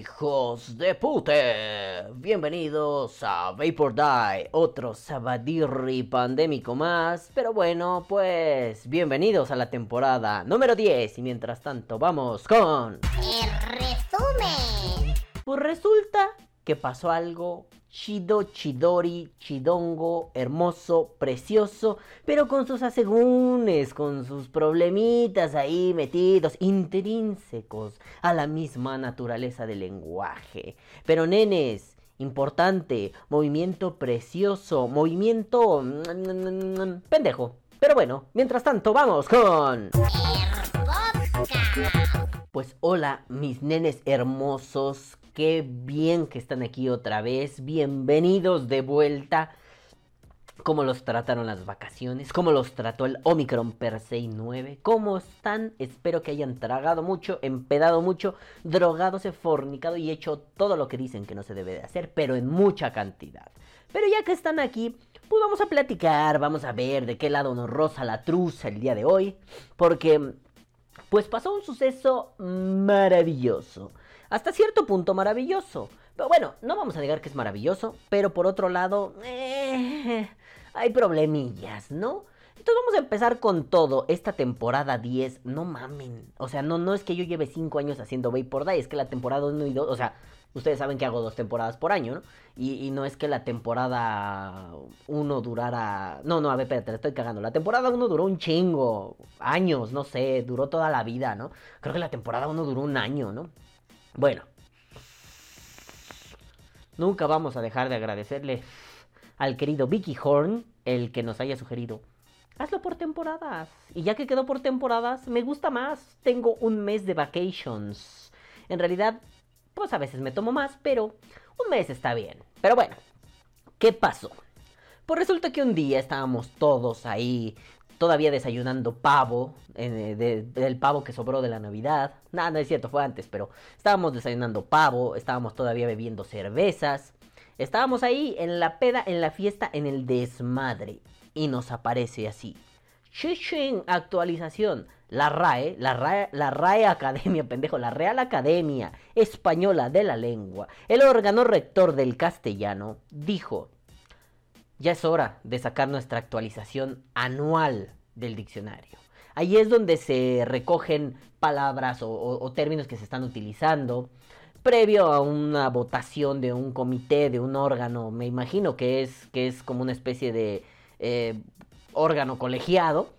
Hijos de pute. Bienvenidos a Vapor Die, otro sabadirri pandémico más. Pero bueno, pues bienvenidos a la temporada número 10. Y mientras tanto, vamos con. El resumen. Pues resulta que pasó algo chido, chidori, chidongo, hermoso, precioso, pero con sus asegúnes, con sus problemitas ahí metidos, intrínsecos a la misma naturaleza del lenguaje. Pero nenes, importante, movimiento precioso, movimiento... pendejo. Pero bueno, mientras tanto, vamos con... Pues hola, mis nenes hermosos. Qué bien que están aquí otra vez. Bienvenidos de vuelta. ¿Cómo los trataron las vacaciones? ¿Cómo los trató el Omicron per se 9? ¿Cómo están? Espero que hayan tragado mucho, empedado mucho, drogado, fornicado y hecho todo lo que dicen que no se debe de hacer, pero en mucha cantidad. Pero ya que están aquí, pues vamos a platicar, vamos a ver de qué lado nos roza la truza el día de hoy. Porque pues pasó un suceso maravilloso. Hasta cierto punto maravilloso. Pero bueno, no vamos a negar que es maravilloso. Pero por otro lado, eh, hay problemillas, ¿no? Entonces vamos a empezar con todo. Esta temporada 10, no mamen. O sea, no, no es que yo lleve 5 años haciendo Vapor Day. Es que la temporada 1 y 2, o sea, ustedes saben que hago dos temporadas por año, ¿no? Y, no es que la temporada 1 durara... No, no, a ver, espérate, le estoy cagando. La temporada 1 duró un chingo. Años, no sé, duró toda la vida, ¿no? Creo que la temporada 1 duró un año, ¿no? Bueno. Nunca vamos a dejar de agradecerle al querido Vicky Horn el que nos haya sugerido. Hazlo por temporadas. Y ya que quedó por temporadas, me gusta más. Tengo un mes de vacations. En realidad, pues a veces me tomo más, pero un mes está bien. Pero bueno, ¿qué pasó? Pues resulta que un día estábamos todos ahí, todavía desayunando pavo, eh, de- del pavo que sobró de la Navidad. Nada, no es cierto, fue antes, pero estábamos desayunando pavo, estábamos todavía bebiendo cervezas. Estábamos ahí en la peda, en la fiesta, en el desmadre. Y nos aparece así. Chichen, actualización. La RAE, la RAE, la RAE Academia, pendejo, la Real Academia Española de la Lengua, el órgano rector del castellano, dijo, ya es hora de sacar nuestra actualización anual del diccionario. Ahí es donde se recogen palabras o términos que se están utilizando previo a una votación de un comité, de un órgano, me imagino que es, que es como una especie de eh, órgano colegiado,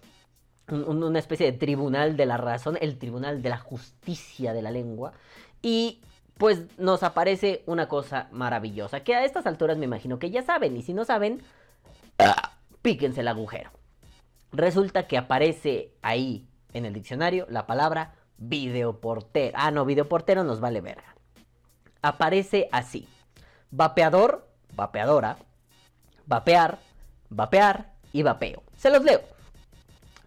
un- un- una especie de tribunal de la razón, el tribunal de la justicia de la lengua, y pues nos aparece una cosa maravillosa, que a estas alturas me imagino que ya saben, y si no saben, píquense el agujero. Resulta que aparece ahí en el diccionario la palabra videoportero. Ah, no, videoportero nos vale verga. Aparece así. Vapeador, vapeadora, vapear, vapear y vapeo. Se los leo.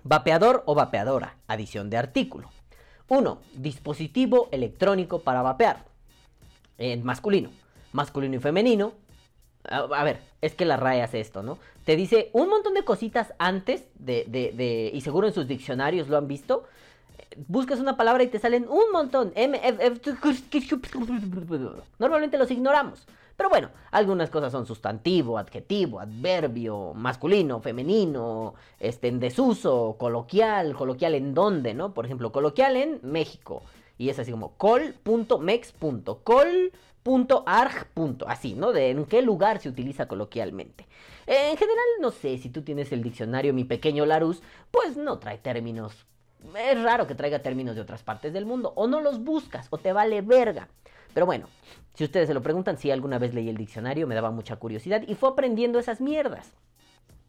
Vapeador o vapeadora, adición de artículo. 1. Dispositivo electrónico para vapear. En masculino. Masculino y femenino. A, ver, es que la RAE hace esto, ¿no? Te dice un montón de cositas antes de, de- de- y seguro en sus diccionarios lo han visto. Buscas una palabra y te salen un montón. Normalmente los ignoramos. Pero bueno, algunas cosas son sustantivo, adjetivo, adverbio, masculino, femenino, este, en desuso, coloquial, coloquial en dónde, ¿no? Por ejemplo, coloquial en México. Y es así como col.mex. col.arg. Así, ¿no? De en qué lugar se utiliza coloquialmente. En general, no sé, si tú tienes el diccionario Mi Pequeño Larus, pues no trae términos. Es raro que traiga términos de otras partes del mundo. O no los buscas, o te vale verga. Pero bueno, si ustedes se lo preguntan, si alguna vez leí el diccionario, me daba mucha curiosidad y fue aprendiendo esas mierdas.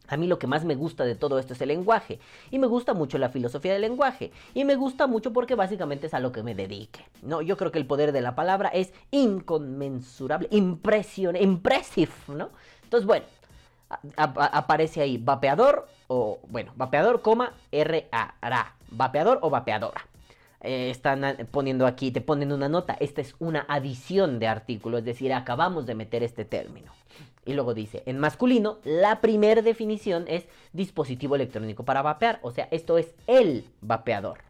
A mí lo que más me gusta de todo esto es el lenguaje. Y me gusta mucho la filosofía del lenguaje. Y me gusta mucho porque básicamente es a lo que me dedique. No, yo creo que el poder de la palabra es inconmensurable, impresionante, impressive, ¿no? Entonces, bueno, aparece ahí vapeador o, bueno, vapeador, coma, R-A, ra, vapeador o vapeadora. Eh, están poniendo aquí, te ponen una nota, esta es una adición de artículo, es decir, acabamos de meter este término. Y luego dice, en masculino, la primera definición es dispositivo electrónico para vapear, o sea, esto es el vapeador.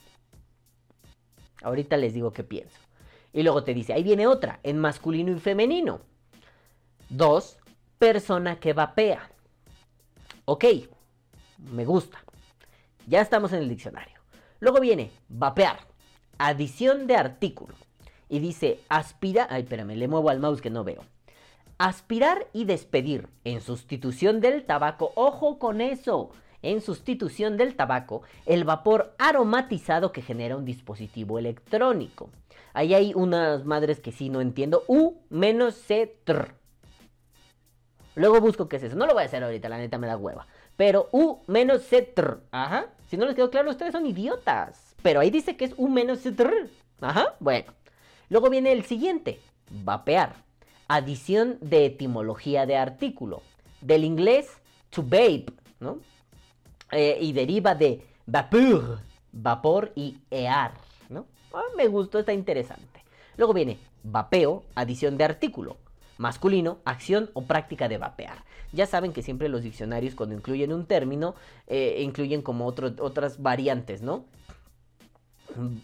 Ahorita les digo qué pienso. Y luego te dice, ahí viene otra, en masculino y femenino. Dos, persona que vapea. Ok, me gusta. Ya estamos en el diccionario. Luego viene vapear, adición de artículo. Y dice aspira, ay, espérame, le muevo al mouse que no veo. Aspirar y despedir en sustitución del tabaco. Ojo con eso. En sustitución del tabaco, el vapor aromatizado que genera un dispositivo electrónico. Ahí hay unas madres que sí no entiendo. U menos C tr. Luego busco qué es eso. No lo voy a hacer ahorita, la neta me da hueva. Pero U menos C tr. Ajá. Si no les quedó claro, ustedes son idiotas. Pero ahí dice que es U menos. Ajá. Bueno. Luego viene el siguiente. Vapear. Adición de etimología de artículo. Del inglés to vape, ¿no? Eh, y deriva de vapor, vapor y ear, ¿no? Ah, me gustó, está interesante. Luego viene vapeo, adición de artículo. Masculino, acción o práctica de vapear. Ya saben que siempre los diccionarios cuando incluyen un término, eh, incluyen como otras variantes, ¿no?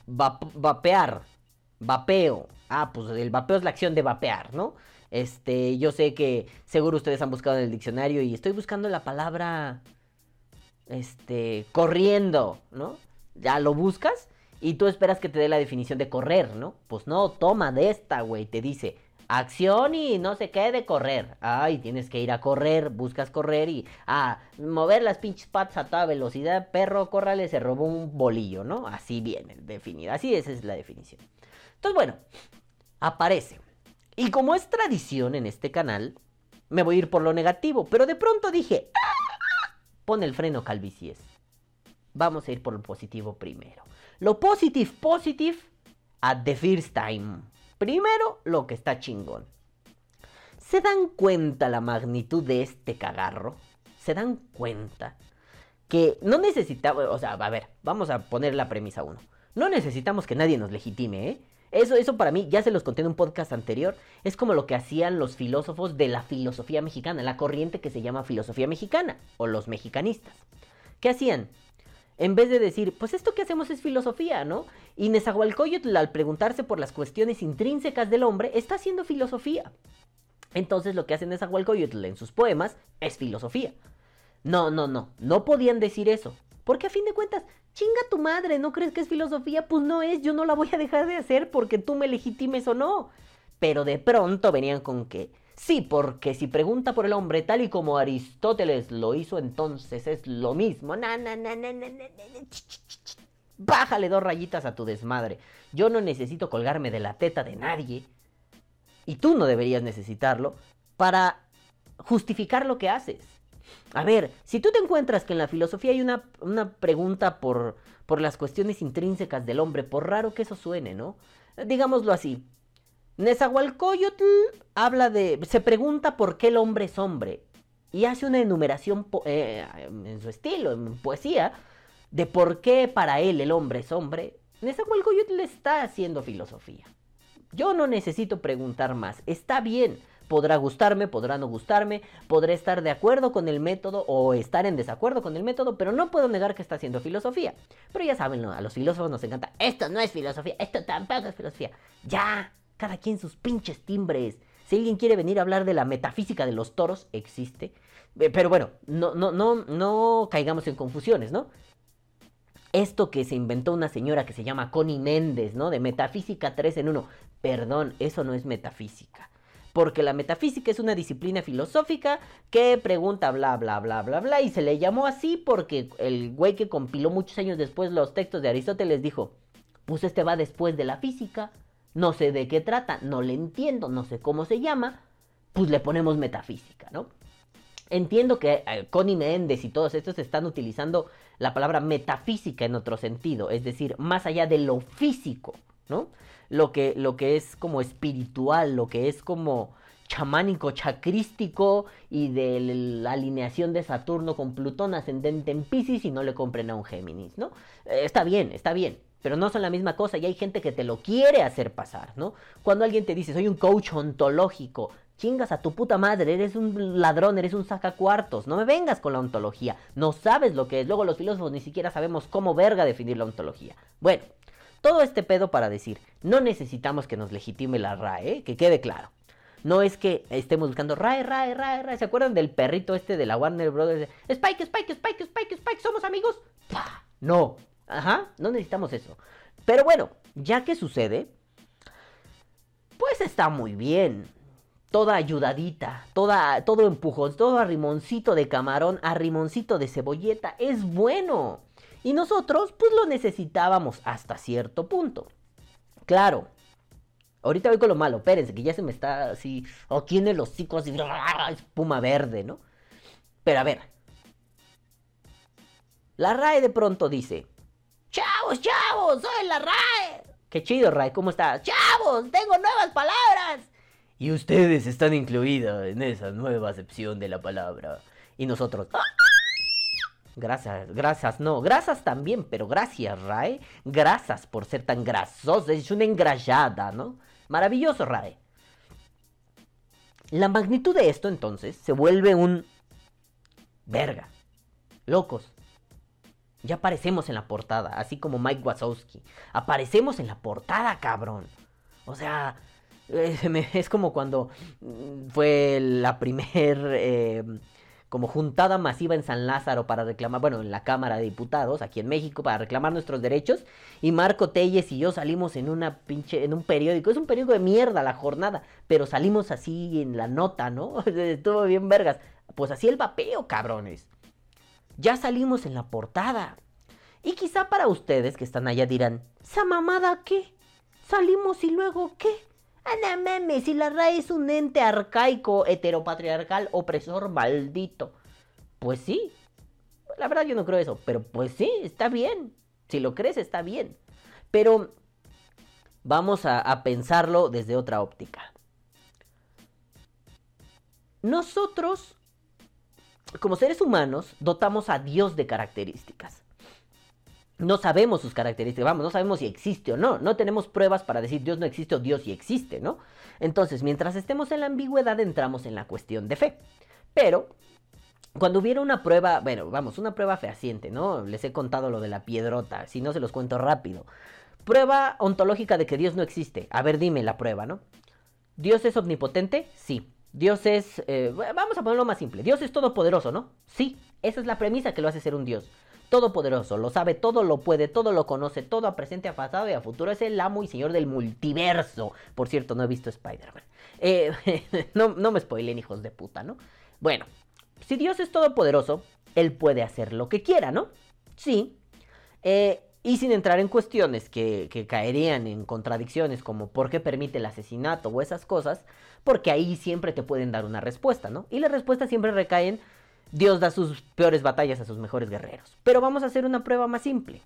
Vapear, vapeo. Ah, pues el vapeo es la acción de vapear, ¿no? Este, yo sé que seguro ustedes han buscado en el diccionario y estoy buscando la palabra, este, corriendo, ¿no? Ya lo buscas y tú esperas que te dé la definición de correr, ¿no? Pues no, toma de esta, güey, te dice acción y no sé qué de correr. Ay, tienes que ir a correr, buscas correr y a mover las pinches patas a toda velocidad. Perro, córrale, se robó un bolillo, ¿no? Así viene definida, así esa es la definición. Entonces, bueno, aparece. Y como es tradición en este canal, me voy a ir por lo negativo, pero de pronto dije, ¡Ah! pon el freno calvicies. Vamos a ir por lo positivo primero. Lo positive, positive at the first time. Primero, lo que está chingón. ¿Se dan cuenta la magnitud de este cagarro? ¿Se dan cuenta? Que no necesitamos, o sea, a ver, vamos a poner la premisa uno. No necesitamos que nadie nos legitime, ¿eh? Eso, eso para mí, ya se los conté en un podcast anterior, es como lo que hacían los filósofos de la filosofía mexicana, la corriente que se llama filosofía mexicana, o los mexicanistas. ¿Qué hacían? En vez de decir, pues esto que hacemos es filosofía, ¿no? Y Nezahualcóyotl, al preguntarse por las cuestiones intrínsecas del hombre, está haciendo filosofía. Entonces lo que hace Nezahualcóyotl en sus poemas es filosofía. No, no, no, no podían decir eso. Porque a fin de cuentas, chinga tu madre, ¿no crees que es filosofía? Pues no es, yo no la voy a dejar de hacer porque tú me legitimes o no. Pero de pronto venían con que, sí, porque si pregunta por el hombre tal y como Aristóteles lo hizo, entonces es lo mismo. Na, na, na, Bájale dos rayitas a tu desmadre. Yo no necesito colgarme de la teta de nadie. Y tú no deberías necesitarlo para justificar lo que haces. A ver, si tú te encuentras que en la filosofía hay una, una pregunta por, por las cuestiones intrínsecas del hombre, por raro que eso suene, ¿no? Digámoslo así. Nezahualcóyotl habla de. se pregunta por qué el hombre es hombre. Y hace una enumeración eh, en su estilo, en poesía, de por qué para él el hombre es hombre, Nezahualcóyotl está haciendo filosofía. Yo no necesito preguntar más, está bien, podrá gustarme, podrá no gustarme, podré estar de acuerdo con el método o estar en desacuerdo con el método, pero no puedo negar que está haciendo filosofía. Pero ya saben, a los filósofos nos encanta, esto no es filosofía, esto tampoco es filosofía. Ya, cada quien sus pinches timbres. Si alguien quiere venir a hablar de la metafísica de los toros, existe. Eh, pero bueno, no, no, no, no caigamos en confusiones, ¿no? esto que se inventó una señora que se llama Connie Méndez, ¿no? De metafísica 3 en 1. Perdón, eso no es metafísica. Porque la metafísica es una disciplina filosófica que pregunta bla, bla, bla, bla, bla. Y se le llamó así porque el güey que compiló muchos años después los textos de Aristóteles dijo, pues este va después de la física. No sé de qué trata, no le entiendo, no sé cómo se llama. Pues le ponemos metafísica, ¿no? Entiendo que eh, Connie Méndez y todos estos están utilizando la palabra metafísica en otro sentido, es decir, más allá de lo físico, ¿no? Lo que, lo que es como espiritual, lo que es como chamánico, chacrístico y de la alineación de Saturno con Plutón ascendente en Pisces y no le compren a un Géminis, ¿no? Eh, está bien, está bien, pero no son la misma cosa y hay gente que te lo quiere hacer pasar, ¿no? Cuando alguien te dice, soy un coach ontológico, Chingas a tu puta madre, eres un ladrón, eres un sacacuartos. No me vengas con la ontología. No sabes lo que es. Luego los filósofos ni siquiera sabemos cómo verga definir la ontología. Bueno, Todo este pedo para decir, no necesitamos que nos legitime la RAE, ¿eh? que quede claro. No es que estemos buscando RAE, RAE, RAE, RAE. ¿Se acuerdan del perrito este de la Warner Brothers? Spike, Spike, Spike, Spike, Spike, somos amigos. No. Ajá, no necesitamos eso. Pero bueno, ya que sucede, pues está muy bien. Toda ayudadita, toda, todo empujón, todo arrimoncito de camarón, arrimoncito de cebolleta, es bueno. Y nosotros, pues lo necesitábamos hasta cierto punto. Claro, ahorita voy con lo malo, espérense, que ya se me está así, o tiene los hocicos y espuma verde, ¿no? Pero a ver, la RAE de pronto dice, chavos, chavos, soy la RAE. Qué chido, RAE, ¿cómo estás? Chavos, tengo nuevas palabras. Y ustedes están incluidos en esa nueva acepción de la palabra. Y nosotros. Gracias, gracias, no, gracias también, pero gracias, Rae. Gracias por ser tan grasoso, es una engrallada, ¿no? Maravilloso, Rae. La magnitud de esto, entonces, se vuelve un... Verga. Locos. Ya aparecemos en la portada, así como Mike Wazowski. Aparecemos en la portada, cabrón. O sea, es, como cuando mm, fue la primer... Eh, como juntada masiva en San Lázaro para reclamar, bueno, en la Cámara de Diputados, aquí en México, para reclamar nuestros derechos. Y Marco Telles y yo salimos en una pinche, en un periódico. Es un periódico de mierda la jornada, pero salimos así en la nota, ¿no? Estuvo bien vergas. Pues así el vapeo, cabrones. Ya salimos en la portada. Y quizá para ustedes que están allá dirán, ¿esa mamada qué? ¿Salimos y luego qué? Ana memes, si la RAE es un ente arcaico, heteropatriarcal, opresor, maldito. Pues sí. La verdad yo no creo eso, pero pues sí, está bien. Si lo crees, está bien. Pero vamos a pensarlo desde otra óptica. Nosotros, como seres humanos, dotamos a Dios de características no sabemos sus características, vamos, no sabemos si existe o no, no tenemos pruebas para decir Dios no existe o Dios sí existe, ¿no? Entonces, mientras estemos en la ambigüedad, entramos en la cuestión de fe. Pero, cuando hubiera una prueba, bueno, vamos, una prueba fehaciente, ¿no? Les he contado lo de la piedrota, si no se los cuento rápido. Prueba ontológica de que Dios no existe. A ver, dime la prueba, ¿no? ¿Dios es omnipotente? Sí. Dios es, eh, vamos a ponerlo más simple, Dios es todopoderoso, ¿no? Sí, esa es la premisa que lo hace ser un Dios todopoderoso, lo sabe todo, lo puede todo, lo conoce todo, a presente, a pasado y a futuro. Es el amo y señor del multiverso. Por cierto, no he visto Spider-Man. Eh, no, no me spoilen, hijos de puta, ¿no? Bueno, si Dios es todopoderoso, Él puede hacer lo que quiera, ¿no? Sí. Eh, y sin entrar en cuestiones que, que, caerían en contradicciones como por qué permite el asesinato o esas cosas, porque ahí siempre te pueden dar una respuesta, ¿no? Y las respuestas siempre recaen Dios da sus peores batallas a sus mejores guerreros. Pero vamos a hacer una prueba más simple.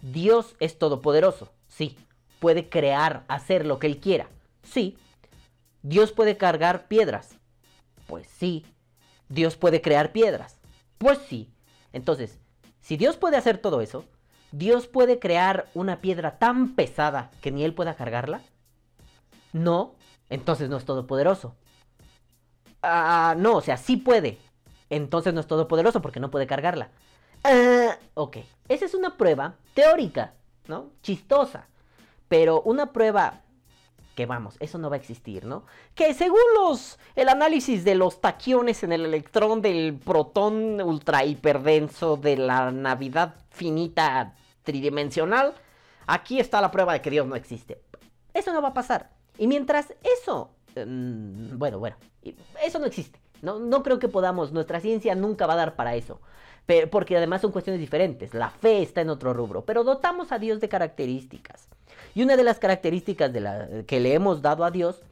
Dios es todopoderoso, sí. Puede crear, hacer lo que Él quiera, sí. Dios puede cargar piedras, pues sí. Dios puede crear piedras, pues sí. Entonces, si Dios puede hacer todo eso, ¿Dios puede crear una piedra tan pesada que ni Él pueda cargarla? No, entonces no es todopoderoso. Ah, no, o sea, sí puede, entonces no es todopoderoso porque no puede cargarla. Ah, ok, esa es una prueba teórica, ¿no? Chistosa. Pero una prueba que vamos, eso no va a existir, ¿no? Que según los el análisis de los taquiones en el electrón del protón ultra hiperdenso de la Navidad finita tridimensional, aquí está la prueba de que Dios no existe. Eso no va a pasar. Y mientras eso, mm, bueno, bueno, eso no existe. No, creo que podamos, nuestra ciencia nunca va a dar para eso. porque además son cuestiones diferentes. La fe está en otro rubro. Pero dotamos a Dios de características. Y una de las características que le hemos dado a Dios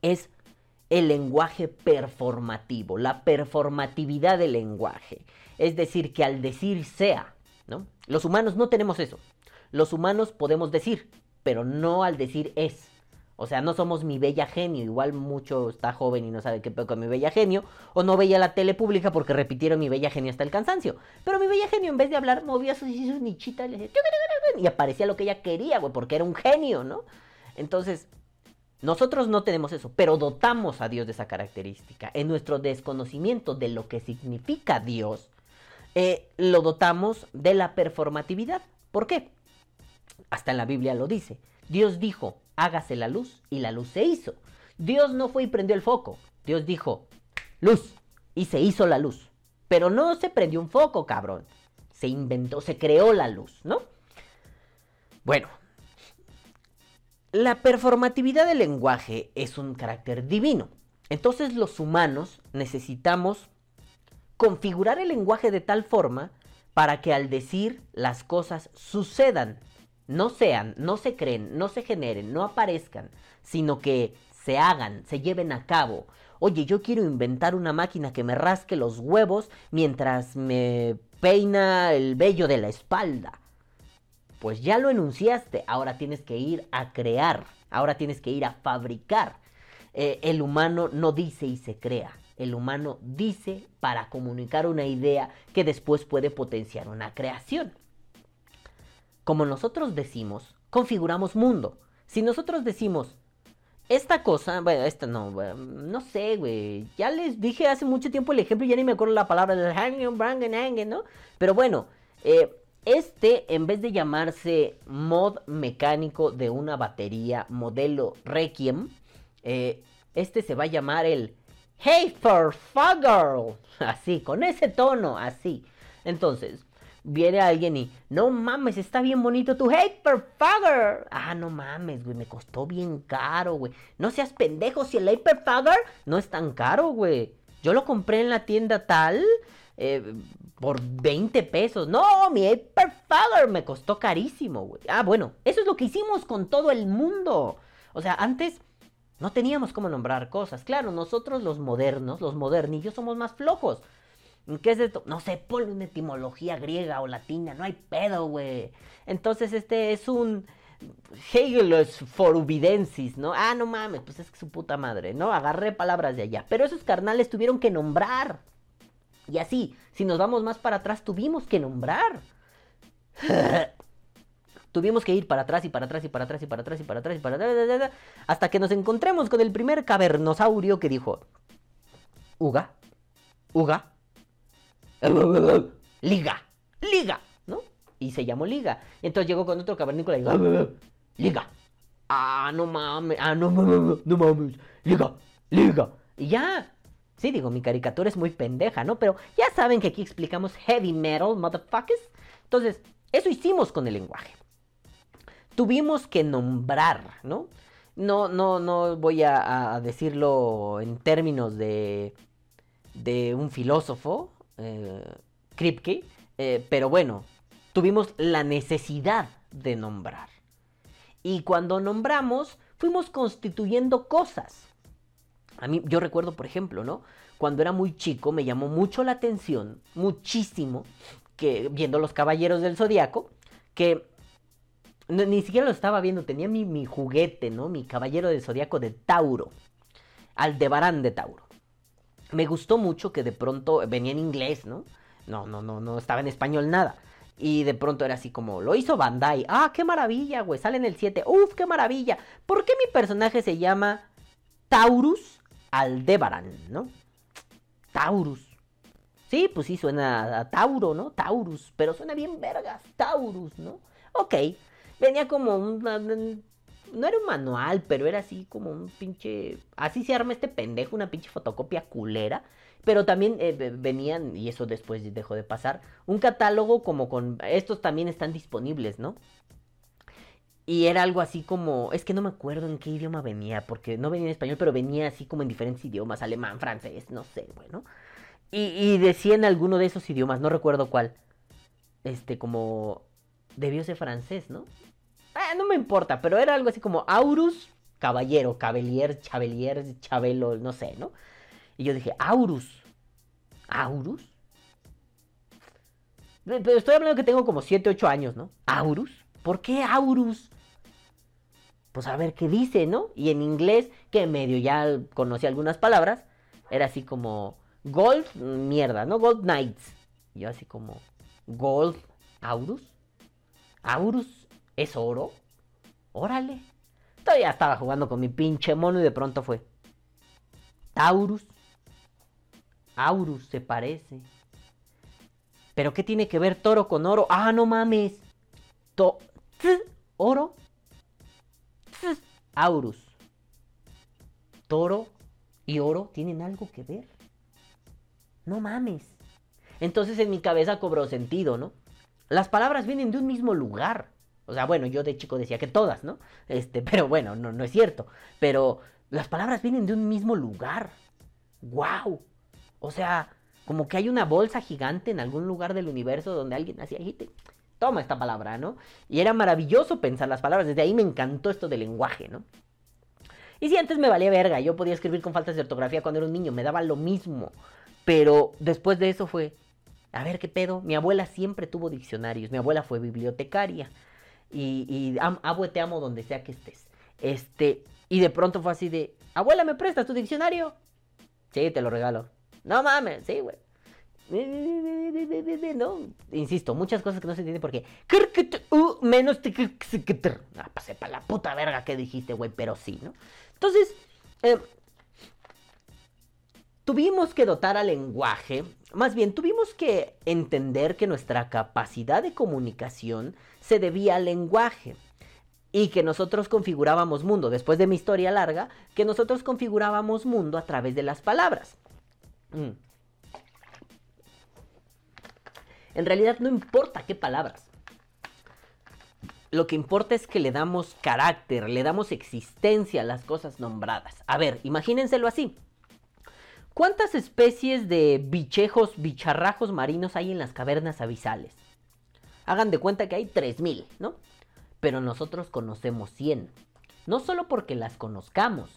es el lenguaje performativo, la performatividad del lenguaje. Es decir, que al decir sea, ¿no? Los humanos no tenemos eso. Los humanos podemos decir, pero no al decir es. O sea, no somos mi bella genio. Igual mucho está joven y no sabe qué pedo con mi bella genio. O no veía la tele pública porque repitieron mi bella genio hasta el cansancio. Pero mi bella genio, en vez de hablar, movía sus, sus nichitas y, aparecía lo que ella quería, güey, porque era un genio, ¿no? Entonces, nosotros no tenemos eso, pero dotamos a Dios de esa característica. En nuestro desconocimiento de lo que significa Dios, eh, lo dotamos de la performatividad. ¿Por qué? Hasta en la Biblia lo dice. Dios dijo, hágase la luz y la luz se hizo. Dios no fue y prendió el foco. Dios dijo, luz y se hizo la luz. Pero no se prendió un foco, cabrón. Se inventó, se creó la luz, ¿no? Bueno, la performatividad del lenguaje es un carácter divino. Entonces los humanos necesitamos configurar el lenguaje de tal forma para que al decir las cosas sucedan, no sean, no se creen, no se generen, no aparezcan, sino que se hagan, se lleven a cabo. Oye, yo quiero inventar una máquina que me rasque los huevos mientras me peina el vello de la espalda. Pues ya lo enunciaste, ahora tienes que ir a crear, ahora tienes que ir a fabricar. Eh, el humano no dice y se crea, el humano dice para comunicar una idea que después puede potenciar una creación. Como nosotros decimos, configuramos mundo. Si nosotros decimos, esta cosa, bueno, esta no, no sé, güey. Ya les dije hace mucho tiempo el ejemplo ya ni me acuerdo la palabra del ¿no? Pero bueno, eh, este, en vez de llamarse mod mecánico de una batería modelo Requiem, eh, este se va a llamar el Hey for Fugger. Así, con ese tono, así. Entonces, viene alguien y, no mames, está bien bonito tu Hey for Fugger. Ah, no mames, güey, me costó bien caro, güey. No seas pendejo, si el Fugger no es tan caro, güey. Yo lo compré en la tienda tal eh, por 20 pesos. No, mi Hyperfather me costó carísimo, güey. Ah, bueno, eso es lo que hicimos con todo el mundo. O sea, antes no teníamos cómo nombrar cosas. Claro, nosotros los modernos, los modernillos, somos más flojos. ¿Qué es esto? No sé, ponle una etimología griega o latina, no hay pedo, güey. Entonces, este es un Hegel's forubidensis, ¿no? Ah, no mames, pues es que su puta madre, ¿no? Agarré palabras de allá. Pero esos carnales tuvieron que nombrar. Y así, si nos vamos más para atrás, tuvimos que nombrar. tuvimos que ir para atrás y para atrás y para atrás y para atrás y para atrás y para atrás hasta que nos encontremos con el primer cavernosaurio que dijo Uga, Uga, Liga, Liga, ¿no? Y se llamó Liga. Entonces llegó con otro cavernícola y dijo Liga. Ah, no mames, ah, no mames, no mames, Liga, Liga. Y ya, Sí, digo, mi caricatura es muy pendeja, ¿no? Pero ya saben que aquí explicamos heavy metal, motherfuckers. Entonces, eso hicimos con el lenguaje. Tuvimos que nombrar, ¿no? No, no, no voy a, decirlo en términos de, de un filósofo, eh, Kripke, eh, pero bueno, tuvimos la necesidad de nombrar. Y cuando nombramos, fuimos constituyendo cosas. A mí, yo recuerdo, por ejemplo, ¿no? Cuando era muy chico me llamó mucho la atención, muchísimo, que viendo los Caballeros del Zodiaco, que ni siquiera lo estaba viendo, tenía mi, mi, juguete, ¿no? Mi Caballero del Zodiaco de Tauro, Aldebarán de Tauro. Me gustó mucho que de pronto venía en inglés, ¿no? No, no, no, no estaba en español nada. Y de pronto era así como, lo hizo Bandai. Ah, qué maravilla, güey. Sale en el 7. Uf, qué maravilla. ¿Por qué mi personaje se llama Taurus Aldebaran, ¿no? Taurus. Sí, pues sí, suena a Tauro, ¿no? Taurus, pero suena bien vergas, Taurus, ¿no? Ok, venía como un... No era un manual, pero era así como un pinche... Así se arma este pendejo, una pinche fotocopia culera. Pero también eh, venían, y eso después dejó de pasar, un catálogo como con... Estos también están disponibles, ¿no? Y era algo así como, es que no me acuerdo en qué idioma venía, porque no venía en español, pero venía así como en diferentes idiomas, alemán, francés, no sé, bueno. Y, y decía en alguno de esos idiomas, no recuerdo cuál. Este, como, debió ser francés, ¿no? No me importa, pero era algo así como Aurus, caballero, cabelier, chabelier, chabelo, no sé, ¿no? Y yo dije, Aurus, Aurus. Pero estoy hablando que tengo como 7, 8 años, ¿no? Aurus. ¿Por qué Aurus? pues a ver qué dice, ¿no? Y en inglés, que medio ya conocí algunas palabras, era así como Gold, mierda, ¿no? Gold Knights. Y yo así como, Gold, Aurus. Aurus, ¿es oro? Órale. Todavía estaba jugando con mi pinche mono y de pronto fue. Taurus. Aurus se parece. ¿Pero qué tiene que ver toro con oro? Ah, no mames. To Aurus, toro y oro tienen algo que ver. No mames. Entonces en mi cabeza cobró sentido, ¿no? Las palabras vienen de un mismo lugar. O sea, bueno, yo de chico decía que todas, ¿no? Este, pero bueno, no, no es cierto. Pero las palabras vienen de un mismo lugar. ¡Wow! O sea, como que hay una bolsa gigante en algún lugar del universo donde alguien hacía agite. Toma esta palabra, ¿no? Y era maravilloso pensar las palabras. Desde ahí me encantó esto del lenguaje, ¿no? Y si antes me valía verga, yo podía escribir con faltas de ortografía cuando era un niño, me daba lo mismo. Pero después de eso fue, a ver qué pedo. Mi abuela siempre tuvo diccionarios. Mi abuela fue bibliotecaria. Y, y abue, te amo donde sea que estés. Este, y de pronto fue así de, abuela, ¿me prestas tu diccionario? Sí, te lo regalo. No mames, sí, güey. No, insisto, muchas cosas que no se entienden porque. menos. Ah, pasé para la puta verga que dijiste, güey, pero sí, ¿no? Entonces, eh, tuvimos que dotar al lenguaje, más bien tuvimos que entender que nuestra capacidad de comunicación se debía al lenguaje y que nosotros configurábamos mundo, después de mi historia larga, que nosotros configurábamos mundo a través de las palabras. Mm. En realidad no importa qué palabras. Lo que importa es que le damos carácter, le damos existencia a las cosas nombradas. A ver, imagínenselo así. ¿Cuántas especies de bichejos, bicharrajos marinos hay en las cavernas abisales? Hagan de cuenta que hay 3000, ¿no? Pero nosotros conocemos 100. No solo porque las conozcamos,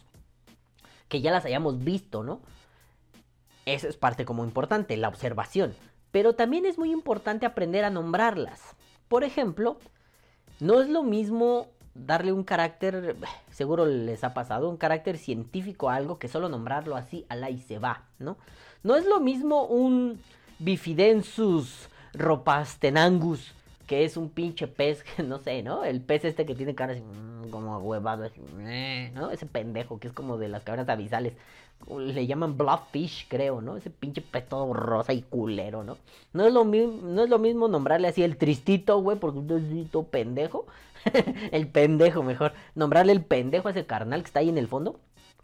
que ya las hayamos visto, ¿no? Eso es parte como importante, la observación. Pero también es muy importante aprender a nombrarlas. Por ejemplo, no es lo mismo darle un carácter, seguro les ha pasado, un carácter científico a algo que solo nombrarlo así, ala y se va, ¿no? No es lo mismo un Bifidensus ropastenangus, que es un pinche pez, no sé, ¿no? El pez este que tiene cara así, mm, como huevado, ¿no? Ese pendejo que es como de las cavernas abisales. Le llaman Bloodfish, creo, ¿no? Ese pinche pez todo rosa y culero, ¿no? No es lo, no es lo mismo nombrarle así el tristito, güey, porque un tristito pendejo, el pendejo mejor. Nombrarle el pendejo a ese carnal que está ahí en el fondo.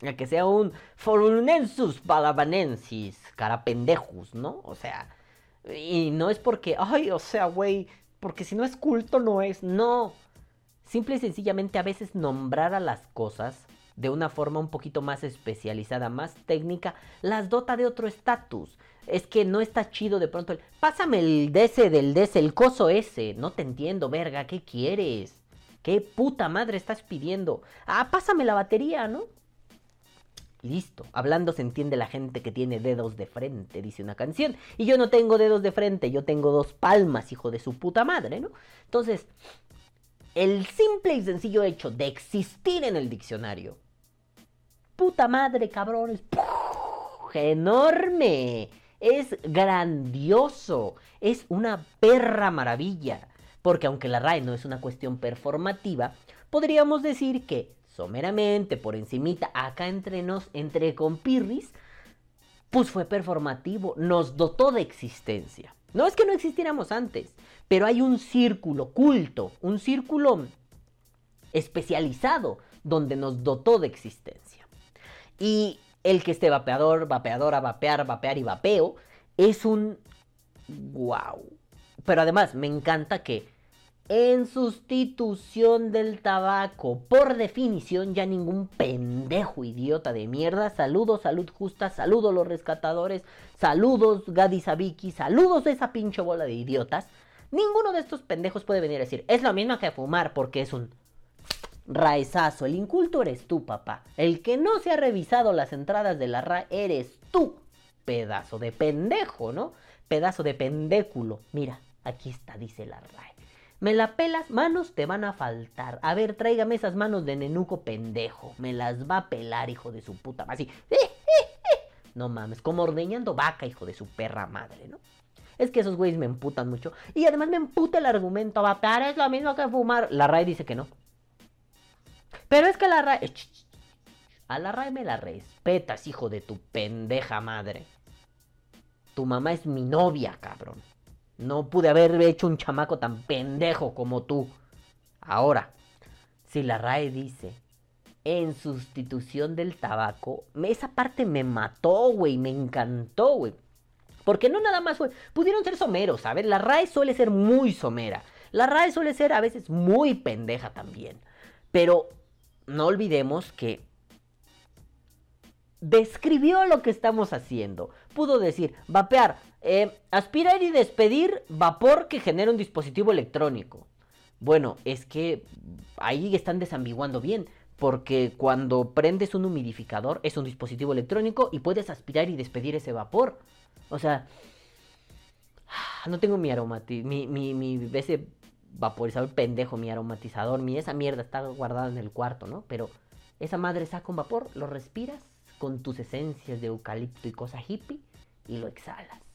A que sea un Forunensus palabanensis, cara pendejos, ¿no? O sea, y no es porque, ay, o sea, güey, porque si no es culto no es, no. Simple y sencillamente a veces nombrar a las cosas de una forma un poquito más especializada, más técnica, las dota de otro estatus. Es que no está chido de pronto el, pásame el DS del DS, el coso ese. No te entiendo, verga, ¿qué quieres? ¿Qué puta madre estás pidiendo? Ah, pásame la batería, ¿no? Listo. Hablando se entiende la gente que tiene dedos de frente, dice una canción. Y yo no tengo dedos de frente, yo tengo dos palmas, hijo de su puta madre, ¿no? Entonces, el simple y sencillo hecho de existir en el diccionario. Puta madre, cabrones. Enorme. Es grandioso. Es una perra maravilla porque aunque la RAE no es una cuestión performativa, podríamos decir que someramente, por encimita, acá entre nos, entre compirris, pues fue performativo, nos dotó de existencia. No es que no existiéramos antes, pero hay un círculo culto, un círculo especializado donde nos dotó de existencia. Y el que esté vapeador, vapeadora, vapear, vapear y vapeo es un wow. Pero además me encanta que en sustitución del tabaco, por definición ya ningún pendejo idiota de mierda, saludos salud justa, saludos los rescatadores, saludos Gadi Sabiki, saludos esa pinche bola de idiotas, ninguno de estos pendejos puede venir a decir, es lo mismo que fumar porque es un raezazo, el inculto eres tú papá, el que no se ha revisado las entradas de la RA eres tú, pedazo de pendejo, ¿no? Pedazo de pendéculo, mira, aquí está, dice la RAE. Me la pelas, manos te van a faltar. A ver, tráigame esas manos de nenuco pendejo. Me las va a pelar, hijo de su puta. Así. No mames, como ordeñando vaca, hijo de su perra madre, ¿no? Es que esos güeyes me emputan mucho. Y además me emputa el argumento. Vapear es lo mismo que fumar. La RAE dice que no. Pero es que la RAE... A la RAE me la respetas, hijo de tu pendeja madre. Tu mamá es mi novia, cabrón. No pude haber hecho un chamaco tan pendejo como tú. Ahora, si la RAE dice en sustitución del tabaco, esa parte me mató, güey, me encantó, güey. Porque no nada más fue, pudieron ser someros, ¿sabes? La RAE suele ser muy somera. La RAE suele ser a veces muy pendeja también. Pero no olvidemos que describió lo que estamos haciendo. Pudo decir, vapear, eh, aspirar y despedir vapor que genera un dispositivo electrónico. Bueno, es que ahí están desambiguando bien. Porque cuando prendes un humidificador es un dispositivo electrónico y puedes aspirar y despedir ese vapor. O sea, no tengo mi aromatizador, mi, ese vaporizador pendejo, mi aromatizador, mi esa mierda está guardada en el cuarto, ¿no? Pero esa madre saca un vapor, lo respiras con tus esencias de eucalipto y cosa hippie y lo exhalas.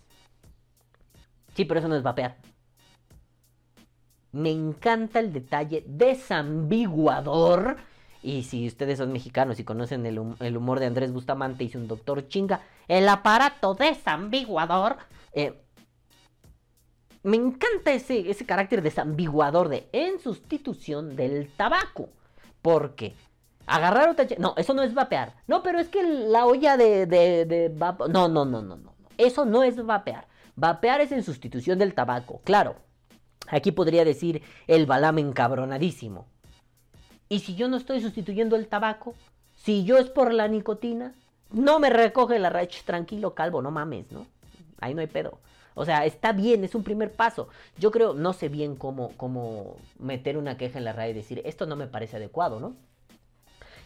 Sí, pero eso no es vapear. Me encanta el detalle desambiguador y si ustedes son mexicanos y conocen el, humor de Andrés Bustamante, hizo un doctor chinga, el aparato desambiguador. Eh, me encanta ese, ese carácter desambiguador de en sustitución del tabaco. Porque agarrar otra... No, eso no es vapear. No, pero es que la olla de, de, de No, no, no, no, no. Eso no es vapear. Vapear es en sustitución del tabaco. Claro. Aquí podría decir el balame encabronadísimo. Y si yo no estoy sustituyendo el tabaco, si yo es por la nicotina, no me recoge la raíz tranquilo, calvo, no mames, ¿no? Ahí no hay pedo. O sea, está bien, es un primer paso. Yo creo, no sé bien cómo, cómo meter una queja en la RAE y decir, esto no me parece adecuado, ¿no?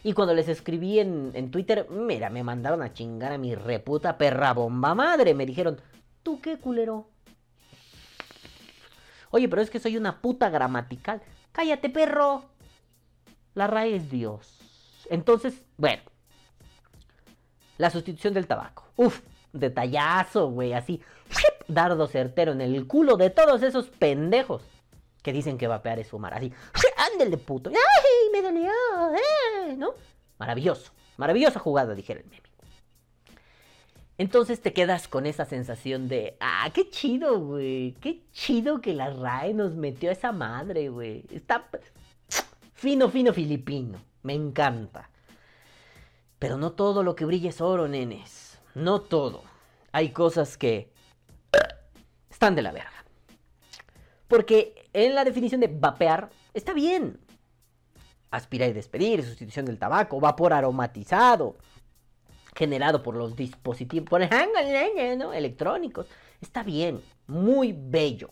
Y cuando les escribí en, en, Twitter, mira, me mandaron a chingar a mi reputa perra bomba madre. Me dijeron, ¿tú qué culero? Oye, pero es que soy una puta gramatical. Cállate, perro. La RAE es Dios. Entonces, bueno. La sustitución del tabaco. Uf, detallazo, güey, así. Dardo certero en el culo de todos esos pendejos que dicen que vapear es fumar. Así, ándele puto. ¡Ay, me dolió! Eh", ¿No? Maravilloso. Maravillosa jugada, dijera el meme. Entonces te quedas con esa sensación de, ah, qué chido, güey. Qué chido que la RAE nos metió a esa madre, güey. Está, Fino, fino filipino. Me encanta. Pero no todo lo que brilla es oro, nenes. No todo. Hay cosas que están de la verga. Porque en la definición de vapear está bien. Aspirar y despedir, sustitución del tabaco, vapor aromatizado, generado por los dispositivos, por ¿no? electrónicos. Está bien, muy bello.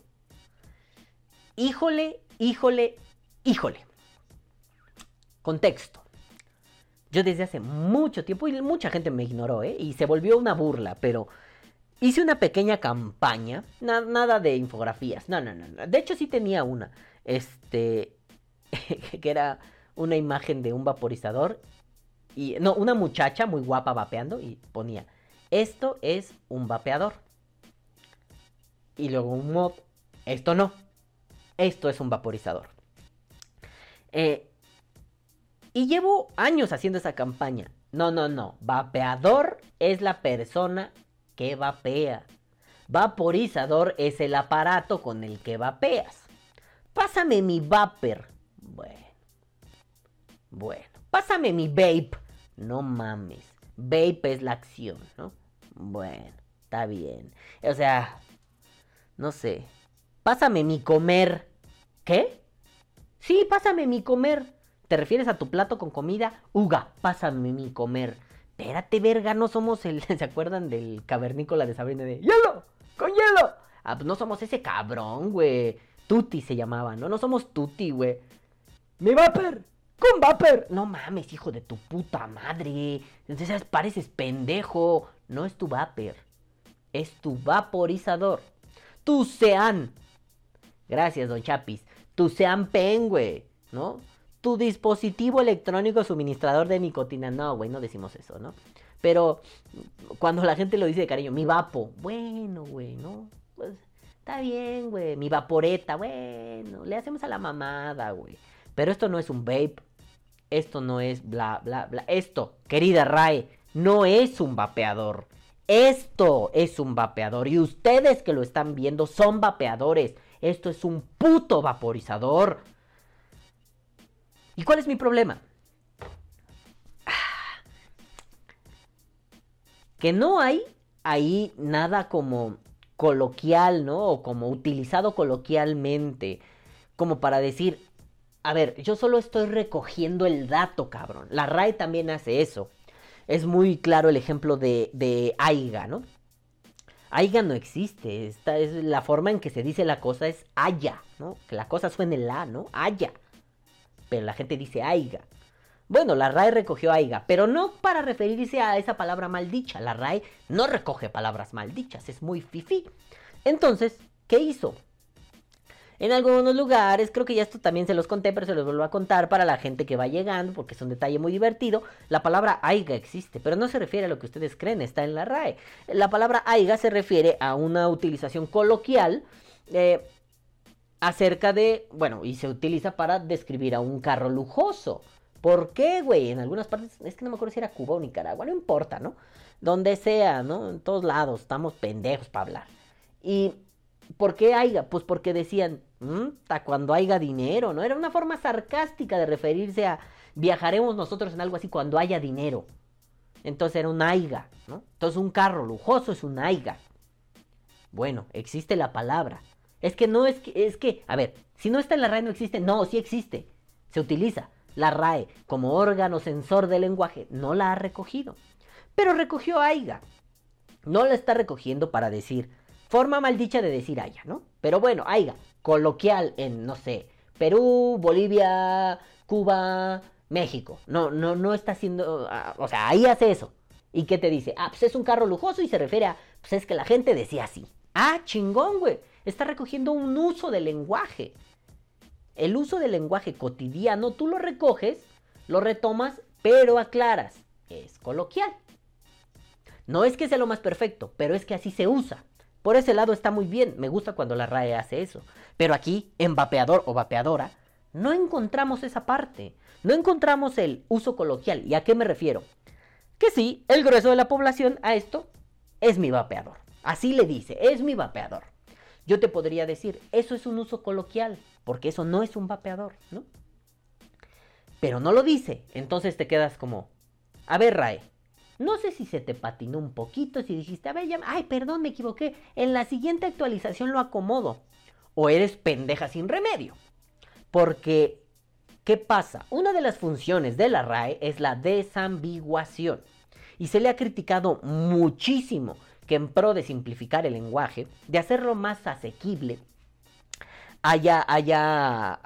Híjole, híjole, híjole. Contexto. Yo desde hace mucho tiempo, y mucha gente me ignoró, ¿eh? y se volvió una burla, pero hice una pequeña campaña, nada de infografías, no, no, no, de hecho sí tenía una, este, que era una imagen de un vaporizador, y, no, una muchacha muy guapa vapeando, y ponía, esto es un vapeador. Y luego un mod, esto no, esto es un vaporizador. Eh, y llevo años haciendo esa campaña. No, no, no. Vapeador es la persona que vapea. Vaporizador es el aparato con el que vapeas. Pásame mi vapor. Bueno. Bueno. Pásame mi vape. No mames. Vape es la acción, ¿no? Bueno, está bien. O sea, no sé. Pásame mi comer. ¿Qué? Sí, pásame mi comer. ¿Te refieres a tu plato con comida? Uga, pásame mi comer. Espérate, verga, no somos el. ¿Se acuerdan del cavernícola de Sabrina de ¡Hielo! ¡Con hielo! Ah, pues no somos ese cabrón, güey. Tuti se llamaba, ¿no? No somos Tuti, güey. ¡Mi vapor! ¡Con vapor! No mames, hijo de tu puta madre. Entonces pareces pendejo. No es tu vapor. Es tu vaporizador. Tu sean. Gracias, don Chapis. Tu sean pen, güey. ¿No? tu dispositivo electrónico suministrador de nicotina. No, güey, no decimos eso, ¿no? Pero cuando la gente lo dice de cariño, mi vapo, bueno, güey, ¿no? Pues está bien, güey, mi vaporeta, bueno, le hacemos a la mamada, güey. Pero esto no es un vape, esto no es bla, bla, bla. Esto, querida RAE, no es un vapeador. Esto es un vapeador. Y ustedes que lo están viendo son vapeadores. Esto es un puto vaporizador. ¿Y cuál es mi problema? Ah, que no hay ahí nada como coloquial, ¿no? O como utilizado coloquialmente. Como para decir, a ver, yo solo estoy recogiendo el dato, cabrón. La RAE también hace eso. Es muy claro el ejemplo de, de Aiga, ¿no? Aiga no existe. Esta es la forma en que se dice la cosa es haya, ¿no? Que la cosa suene la, ¿no? Haya. Pero la gente dice aiga. Bueno, la RAE recogió aiga, pero no para referirse a esa palabra maldicha. La RAE no recoge palabras maldichas, es muy fifí. Entonces, ¿qué hizo? En algunos lugares, creo que ya esto también se los conté, pero se los vuelvo a contar para la gente que va llegando, porque es un detalle muy divertido. La palabra aiga existe, pero no se refiere a lo que ustedes creen, está en la RAE. La palabra aiga se refiere a una utilización coloquial eh, acerca de, bueno, y se utiliza para describir a un carro lujoso. ¿Por qué, güey? En algunas partes, es que no me acuerdo si era Cuba o Nicaragua, no importa, ¿no? Donde sea, ¿no? En todos lados, estamos pendejos para hablar. Y ¿Por qué haya? Pues porque decían, hasta cuando haya dinero, ¿no? Era una forma sarcástica de referirse a viajaremos nosotros en algo así cuando haya dinero. Entonces era un aiga, ¿no? Entonces un carro lujoso es un aiga. Bueno, existe la palabra. Es que no es que, es que, a ver, si no está en la RAE no existe, no, sí existe. Se utiliza. La RAE, como órgano sensor del lenguaje, no la ha recogido. Pero recogió aiga. No la está recogiendo para decir, Forma maldicha de decir haya, ¿no? Pero bueno, haya, coloquial en, no sé, Perú, Bolivia, Cuba, México. No, no, no está haciendo, ah, o sea, ahí hace eso. ¿Y qué te dice? Ah, pues es un carro lujoso y se refiere a, pues es que la gente decía así. Ah, chingón, güey. Está recogiendo un uso del lenguaje. El uso del lenguaje cotidiano, tú lo recoges, lo retomas, pero aclaras. Es coloquial. No es que sea lo más perfecto, pero es que así se usa. Por ese lado está muy bien, me gusta cuando la RAE hace eso. Pero aquí, en vapeador o vapeadora, no encontramos esa parte. No encontramos el uso coloquial. ¿Y a qué me refiero? Que sí, el grueso de la población a esto es mi vapeador. Así le dice, es mi vapeador. Yo te podría decir, eso es un uso coloquial, porque eso no es un vapeador, ¿no? Pero no lo dice, entonces te quedas como, a ver, RAE, no sé si se te patinó un poquito, si dijiste, a ver, ya, ay, perdón, me equivoqué. En la siguiente actualización lo acomodo. O eres pendeja sin remedio. Porque, ¿qué pasa? Una de las funciones de la RAE es la desambiguación. Y se le ha criticado muchísimo que en pro de simplificar el lenguaje, de hacerlo más asequible, haya, haya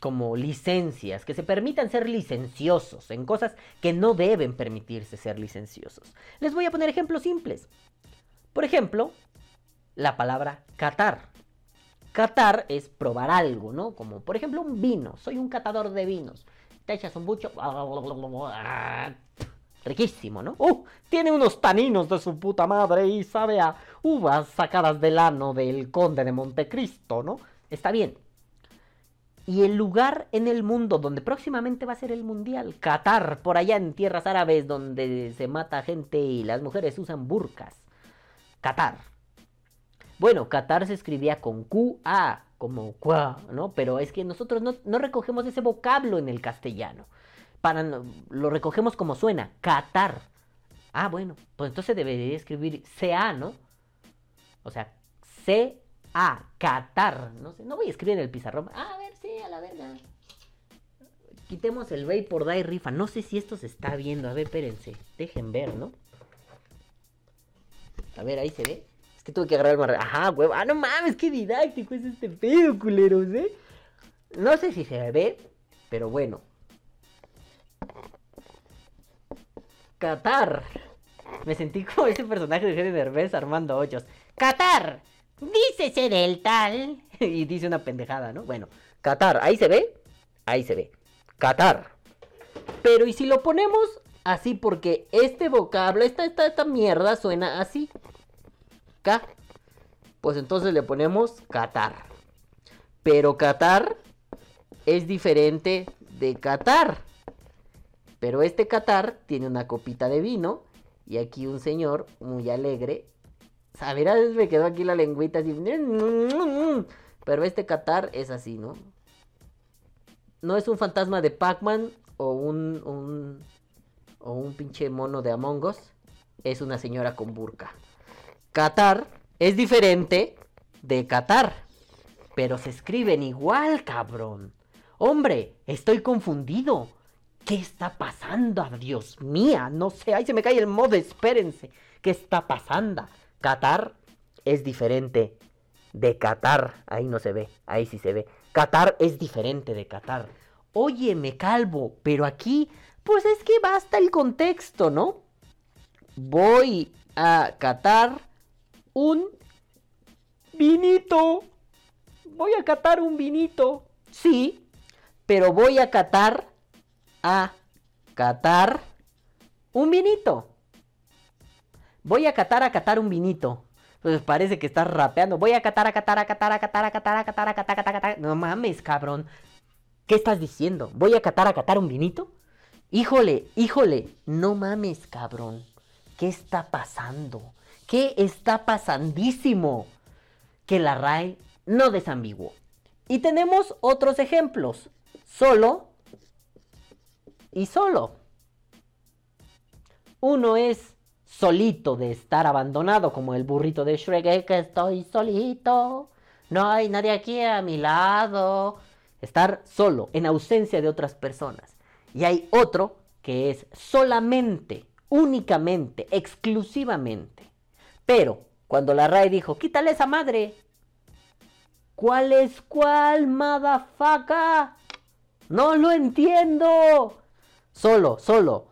como licencias, que se permitan ser licenciosos en cosas que no deben permitirse ser licenciosos. Les voy a poner ejemplos simples. Por ejemplo, la palabra catar. Catar es probar algo, ¿no? Como por ejemplo un vino. Soy un catador de vinos. Te echas un bucho. Riquísimo, ¿no? ¡Uh! Tiene unos taninos de su puta madre y sabe a uvas sacadas del ano del conde de Montecristo, ¿no? Está bien. Y el lugar en el mundo donde próximamente va a ser el mundial, Qatar, por allá en tierras árabes donde se mata gente y las mujeres usan burkas. Qatar. Bueno, Qatar se escribía con Q-A, como QA, ¿no? Pero es que nosotros no, recogemos ese vocablo en el castellano. Para, lo recogemos como suena, Qatar. Ah, bueno, pues entonces debería escribir CA, ¿no? O sea, C a Qatar. No sé, no voy a escribir en el pizarrón. A ver, sí, a la verga. Quitemos el Bay por Die Rifa. No sé si esto se está viendo. A ver, espérense. Dejen ver, ¿no? A ver, ahí se ve. Es que tuve que agarrar el marrón. Ajá, huevo. Ah, no mames, qué didáctico es este pedo, culeros, ¿eh? No sé si se ve, pero bueno. Qatar. Me sentí como ese personaje de Jerry Derbez armando hoyos. ¡Qatar! Dice ser el tal. y dice una pendejada, ¿no? Bueno, Qatar, ahí se ve. Ahí se ve. Qatar. Pero ¿y si lo ponemos así? Porque este vocablo, esta, esta, esta mierda suena así. K. Pues entonces le ponemos Qatar. Pero Qatar es diferente de Qatar. Pero este Qatar tiene una copita de vino. Y aquí un señor muy alegre ver, me quedó aquí la lengüita así. Pero este Qatar es así, ¿no? No es un fantasma de Pac-Man o un, un, o un pinche mono de Among Us. es una señora con burka. Qatar es diferente de Qatar, pero se escriben igual, cabrón. Hombre, estoy confundido. ¿Qué está pasando? Dios mía, no sé, ahí se me cae el modo, espérense. ¿Qué está pasando? Qatar es diferente de Qatar. Ahí no se ve, ahí sí se ve. Qatar es diferente de Qatar. Óyeme, calvo, pero aquí, pues es que basta el contexto, ¿no? Voy a catar un vinito. Voy a catar un vinito. Sí, pero voy a catar a catar un vinito. Voy a catar a catar un vinito. Pues parece que estás rapeando. Voy a catar a catar a catar a catar a catar a catar a catar a catar. No mames, cabrón. ¿Qué estás diciendo? ¿Voy a catar a catar un vinito? Híjole, híjole, no mames, cabrón. ¿Qué está pasando? ¿Qué está pasandísimo? Que la RAE no desambiguó. Y tenemos otros ejemplos. Solo y solo. Uno es solito de estar abandonado, como el burrito de Shrek, que estoy solito. No hay nadie aquí a mi lado. Estar solo, en ausencia de otras personas. Y hay otro que es solamente, únicamente, exclusivamente. Pero cuando la RAE dijo, quítale esa madre. ¿Cuál es cuál, madafaca? No lo entiendo. Solo, solo.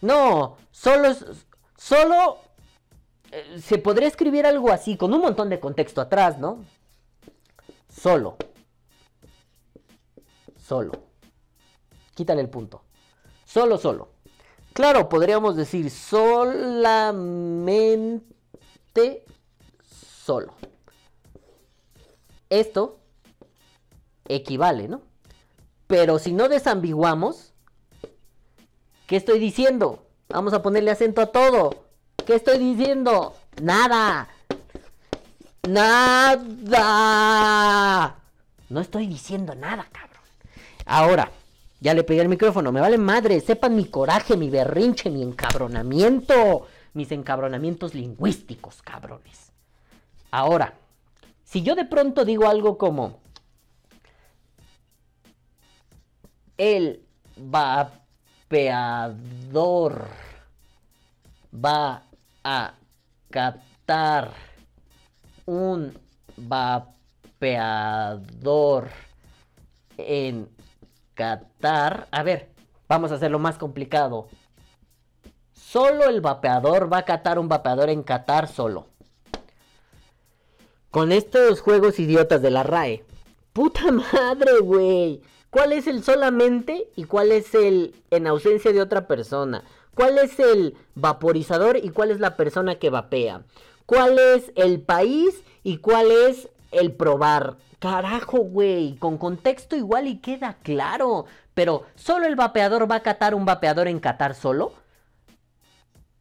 No, solo, solo eh, se podría escribir algo así, con un montón de contexto atrás, ¿no? Solo. Solo. Quítale el punto. Solo, solo. Claro, podríamos decir solamente solo. Esto equivale, ¿no? Pero si no desambiguamos, ¿qué estoy diciendo? Vamos a ponerle acento a todo. ¿Qué estoy diciendo? Nada. Nada. No estoy diciendo nada, cabrón. Ahora, ya le pegué el micrófono. Me vale madre. Sepan mi coraje, mi berrinche, mi encabronamiento. Mis encabronamientos lingüísticos, cabrones. Ahora, si yo de pronto digo algo como... El vapeador va a captar un vapeador en Qatar. A ver, vamos a hacerlo más complicado. Solo el vapeador va a catar un vapeador en Qatar solo. Con estos juegos idiotas de la RAE. Puta madre, güey. ¿Cuál es el solamente y cuál es el en ausencia de otra persona? ¿Cuál es el vaporizador y cuál es la persona que vapea? ¿Cuál es el país y cuál es el probar? Carajo, güey, con contexto igual y queda claro. Pero, ¿solo el vapeador va a catar un vapeador en Qatar solo?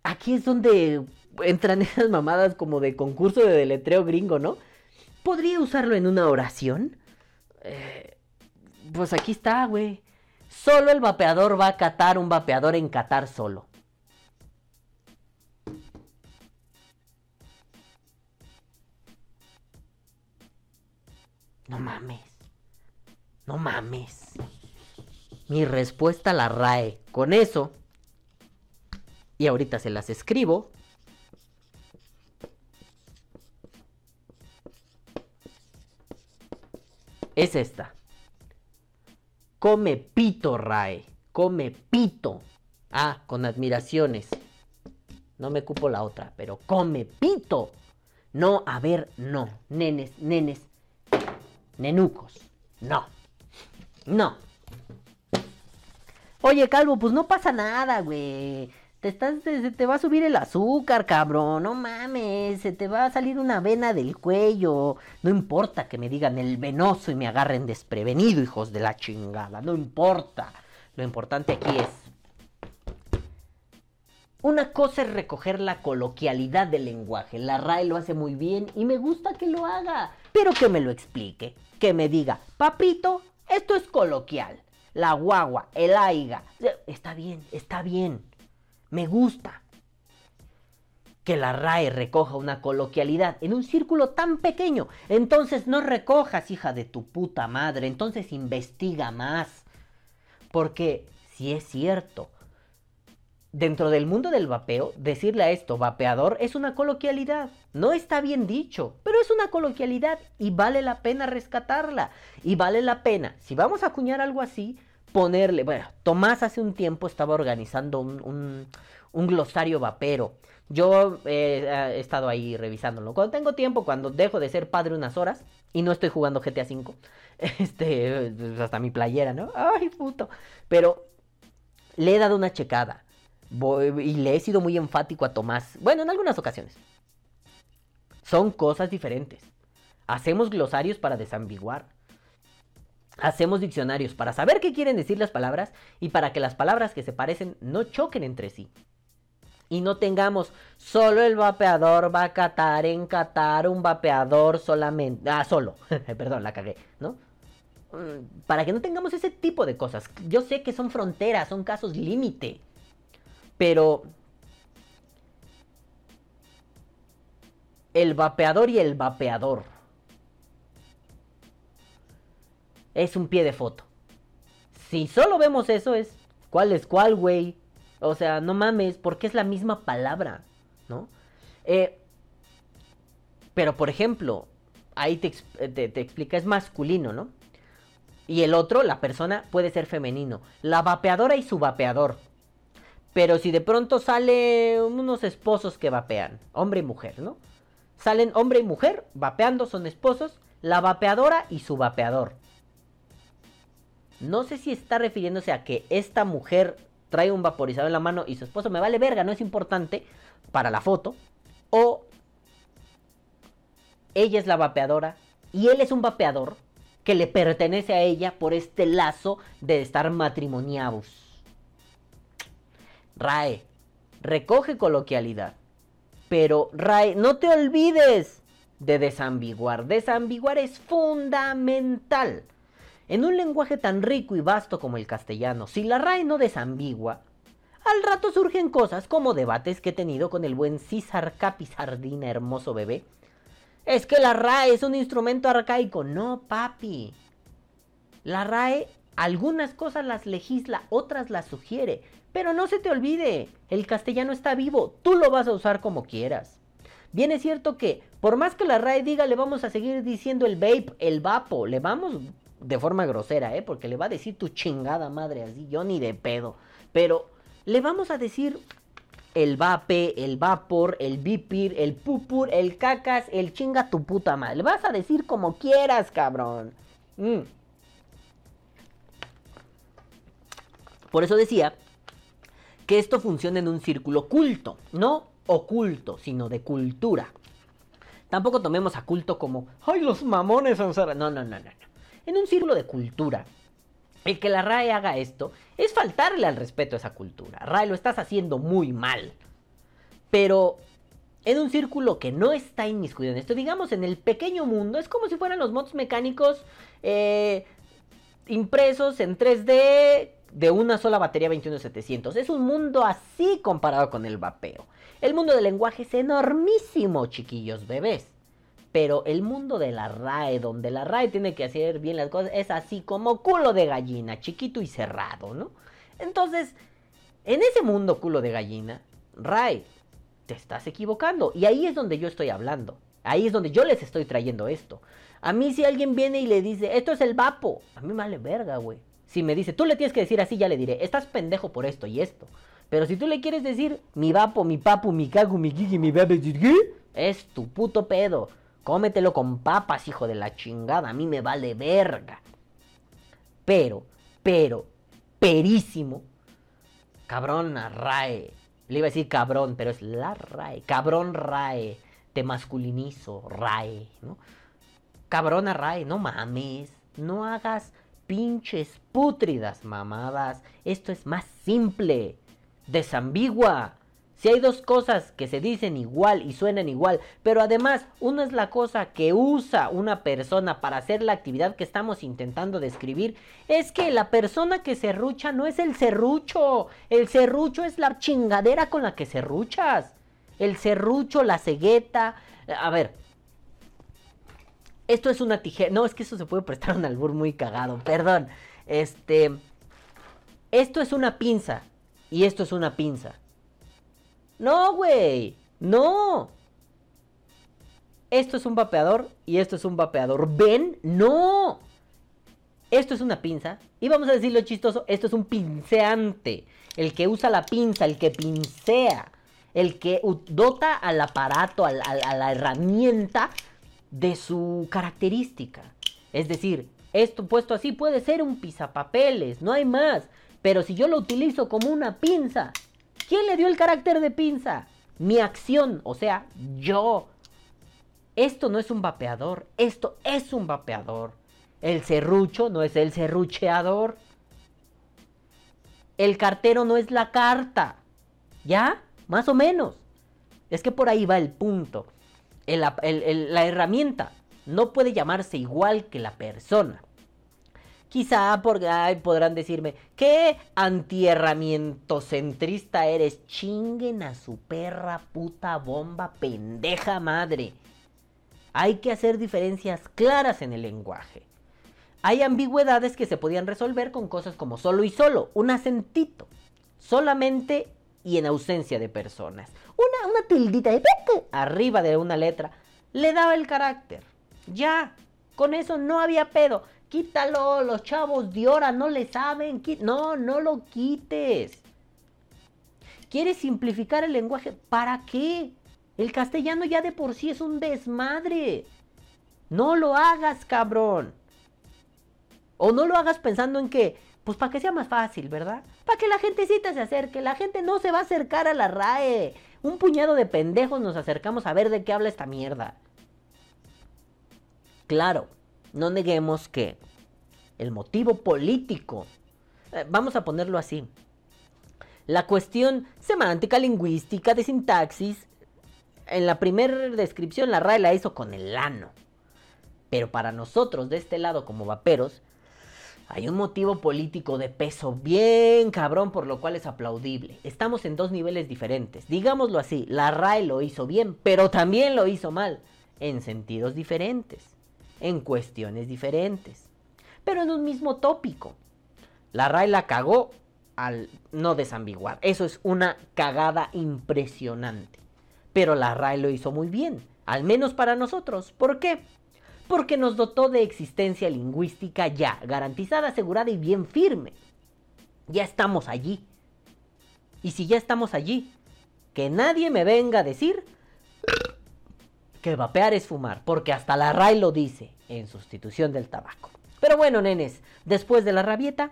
Aquí es donde entran esas mamadas como de concurso de deletreo gringo, ¿no? ¿Podría usarlo en una oración? Eh, pues aquí está, güey. Solo el vapeador va a catar un vapeador en Qatar solo. No mames. No mames. Mi respuesta la RAE. Con eso. Y ahorita se las escribo. Es esta. Come pito, RAE. Come pito. Ah, con admiraciones. No me cupo la otra, pero come pito. No, a ver, no. Nenes, nenes, nenucos. No. No. Oye, Calvo, pues no pasa nada, güey. Te, estás, se te va a subir el azúcar, cabrón. No mames. Se te va a salir una vena del cuello. No importa que me digan el venoso y me agarren desprevenido, hijos de la chingada. No importa. Lo importante aquí es. Una cosa es recoger la coloquialidad del lenguaje. La RAE lo hace muy bien y me gusta que lo haga. Pero que me lo explique. Que me diga, papito, esto es coloquial. La guagua, el aiga. Está bien, está bien. Me gusta. que la RAE recoja una coloquialidad en un círculo tan pequeño. Entonces no recojas, hija de tu puta madre. Entonces investiga más. Porque si es cierto, dentro del mundo del vapeo, decirle a esto vapeador es una coloquialidad. No está bien dicho, pero es una coloquialidad y vale la pena rescatarla. Y vale la pena, si vamos a acuñar algo así, ponerle. Bueno, Tomás hace un tiempo estaba organizando un, un glosario vapero yo eh, he estado ahí revisándolo. Cuando tengo tiempo, cuando dejo de ser padre unas horas y no estoy jugando GTA V, este, pues, hasta mi playera, ¿no? Ay, puto. Pero le he dado una checada. y le he sido muy enfático a Tomás. Bueno, en algunas ocasiones. Son cosas diferentes. Hacemos glosarios para desambiguar. Hacemos diccionarios para saber qué quieren decir las palabras y para que las palabras que se parecen no choquen entre sí y no tengamos solo el vapeador va a catar en Qatar un vapeador solamente, ah, solo, perdón, la cagué, ¿no? Mm, para que no tengamos ese tipo de cosas. Yo sé que son fronteras, son casos límite, pero el vapeador y el vapeador es un pie de foto. Si solo vemos eso es, ¿cuál es cuál, güey? O sea, no mames, porque es la misma palabra, ¿no? Eh, pero, por ejemplo, ahí te, te, explica, es masculino, ¿no? Y el otro, la persona, puede ser femenino. La vapeadora y su vapeador. Pero si de pronto sale unos esposos que vapean, hombre y mujer, ¿no? Salen hombre y mujer vapeando, son esposos, la vapeadora y su vapeador. No sé si está refiriéndose a que esta mujer trae un vaporizador en la mano y su esposo me vale verga, no es importante para la foto. O ella es la vapeadora y él es un vapeador que le pertenece a ella por este lazo de estar matrimoniados. Rae, recoge coloquialidad. Pero Rae, no te olvides de desambiguar. Desambiguar es fundamental. En un lenguaje tan rico y vasto como el castellano, si la RAE no desambigua, al rato surgen cosas como debates que he tenido con el buen César Capizardina, hermoso bebé. Es que la RAE es un instrumento arcaico. No, papi. La RAE algunas cosas las legisla, otras las sugiere. Pero no se te olvide, el castellano está vivo, tú lo vas a usar como quieras. Bien es cierto que, por más que la RAE diga, le vamos a seguir diciendo el vape, el vapo, le vamos de forma grosera, ¿eh? Porque le va a decir tu chingada madre así, yo ni de pedo. Pero le vamos a decir el vape, el vapor, el bipir, el pupur, el cacas, el chinga tu puta madre. Le vas a decir como quieras, cabrón. Mm. Por eso decía que esto funciona en un círculo culto, no oculto, sino de cultura. Tampoco tomemos a culto como, ay, los mamones son No, no, no, no en un círculo de cultura. El que la RAE haga esto es faltarle al respeto a esa cultura. RAE lo estás haciendo muy mal. Pero en un círculo que no está inmiscuido en esto, digamos en el pequeño mundo, es como si fueran los mods mecánicos eh, impresos en 3D de una sola batería 21700. Es un mundo así comparado con el vapeo. El mundo del lenguaje es enormísimo, chiquillos bebés. Pero el mundo de la RAE, donde la RAE tiene que hacer bien las cosas, es así como culo de gallina, chiquito y cerrado, ¿no? Entonces, en ese mundo culo de gallina, RAE, te estás equivocando. Y ahí es donde yo estoy hablando. Ahí es donde yo les estoy trayendo esto. A mí si alguien viene y le dice, esto es el vapo, a mí me vale verga, güey. Si me dice, tú le tienes que decir así, ya le diré, estás pendejo por esto y esto. Pero si tú le quieres decir mi vapo, mi papu, mi cagu, mi gigi, mi bebé, es tu puto pedo. Cómetelo con papas, hijo de la chingada. A mí me vale verga. Pero, pero, perísimo. Cabrón RAE. Le iba a decir cabrón, pero es la RAE. Cabrón RAE. Te masculinizo, RAE, ¿no? Cabrona RAE, no mames. No hagas pinches pútridas mamadas. Esto es más simple. Desambigua. Si hay dos cosas que se dicen igual y suenan igual, pero además una es la cosa que usa una persona para hacer la actividad que estamos intentando describir, es que la persona que serrucha no es el serrucho, el serrucho es la chingadera con la que serruchas. El serrucho, la cegueta. A ver. Esto es una tijera. No, es que eso se puede prestar un albur muy cagado. Perdón. Este. Esto es una pinza. Y esto es una pinza. No, güey. No. Esto es un vapeador y esto es un vapeador. ¿Ven? No. Esto es una pinza. Y vamos a decirlo chistoso, esto es un pinceante. El que usa la pinza, el que pincea. El que dota al aparato, a la herramienta de su característica. Es decir, esto puesto así puede ser un pizapapeles, no hay más. Pero si yo lo utilizo como una pinza, ¿quién le dio el carácter de pinza? Mi acción, o sea, yo. Esto no es un vapeador, esto es un vapeador. El serrucho no es el serrucheador. El cartero no es la carta. ¿Ya? Más o menos. Es que por ahí va el punto. la herramienta no puede llamarse igual que la persona. Quizá por, podrán decirme, ¿qué centrista eres? Chinguen a su perra puta bomba pendeja madre. Hay que hacer diferencias claras en el lenguaje. Hay ambigüedades que se podían resolver con cosas como solo y solo, un acentito, solamente y en ausencia de personas. Una, una tildita de arriba de una letra le daba el carácter. Ya, con eso no había pedo. Quítalo, los chavos de no le saben. No, no lo quites. ¿Quieres simplificar el lenguaje? ¿Para qué? El castellano ya de por sí es un desmadre. No lo hagas, cabrón. O no lo hagas pensando en que, pues para que sea más fácil, ¿verdad? Para que la gentecita se acerque. La gente no se va a acercar a la RAE. Un puñado de pendejos nos acercamos a ver de qué habla esta mierda. Claro, no neguemos que el motivo político, eh, vamos a ponerlo así, la cuestión semántica, lingüística, de sintaxis, en la primera descripción la RAE la hizo con el ano. Pero para nosotros de este lado como vaperos, hay un motivo político de peso bien cabrón por lo cual es aplaudible. Estamos en dos niveles diferentes. Digámoslo así, la RAE lo hizo bien, pero también lo hizo mal, en sentidos diferentes, en cuestiones diferentes, pero en un mismo tópico. La RAE la cagó al no desambiguar. Eso es una cagada impresionante. Pero la RAE lo hizo muy bien, al menos para nosotros. ¿Por qué? Porque nos dotó de existencia lingüística ya, garantizada, asegurada y bien firme. Ya estamos allí. Y si ya estamos allí, que nadie me venga a decir que vapear es fumar, porque hasta la RAE lo dice, en sustitución del tabaco. Pero bueno, nenes, después de la rabieta,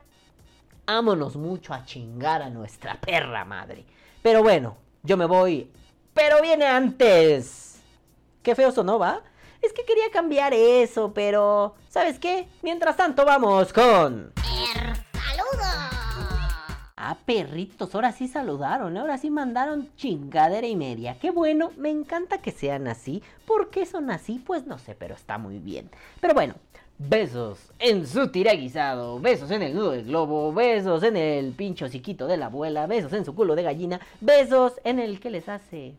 ámonos mucho a chingar a nuestra perra madre. Pero bueno, yo me voy pero viene antes. Qué feo sonó, ¿va? Es que quería cambiar eso, pero... ¿Sabes qué? Mientras tanto vamos con... ¡Saludos! Ah, perritos, ahora sí saludaron, ahora sí mandaron chingadera y media. Qué bueno, me encanta que sean así. ¿Por qué son así? Pues no sé, pero está muy bien. Pero bueno, Besos en su tiraguisado, besos en el nudo del globo, besos en el pincho chiquito de la abuela, besos en su culo de gallina, besos en el que les hace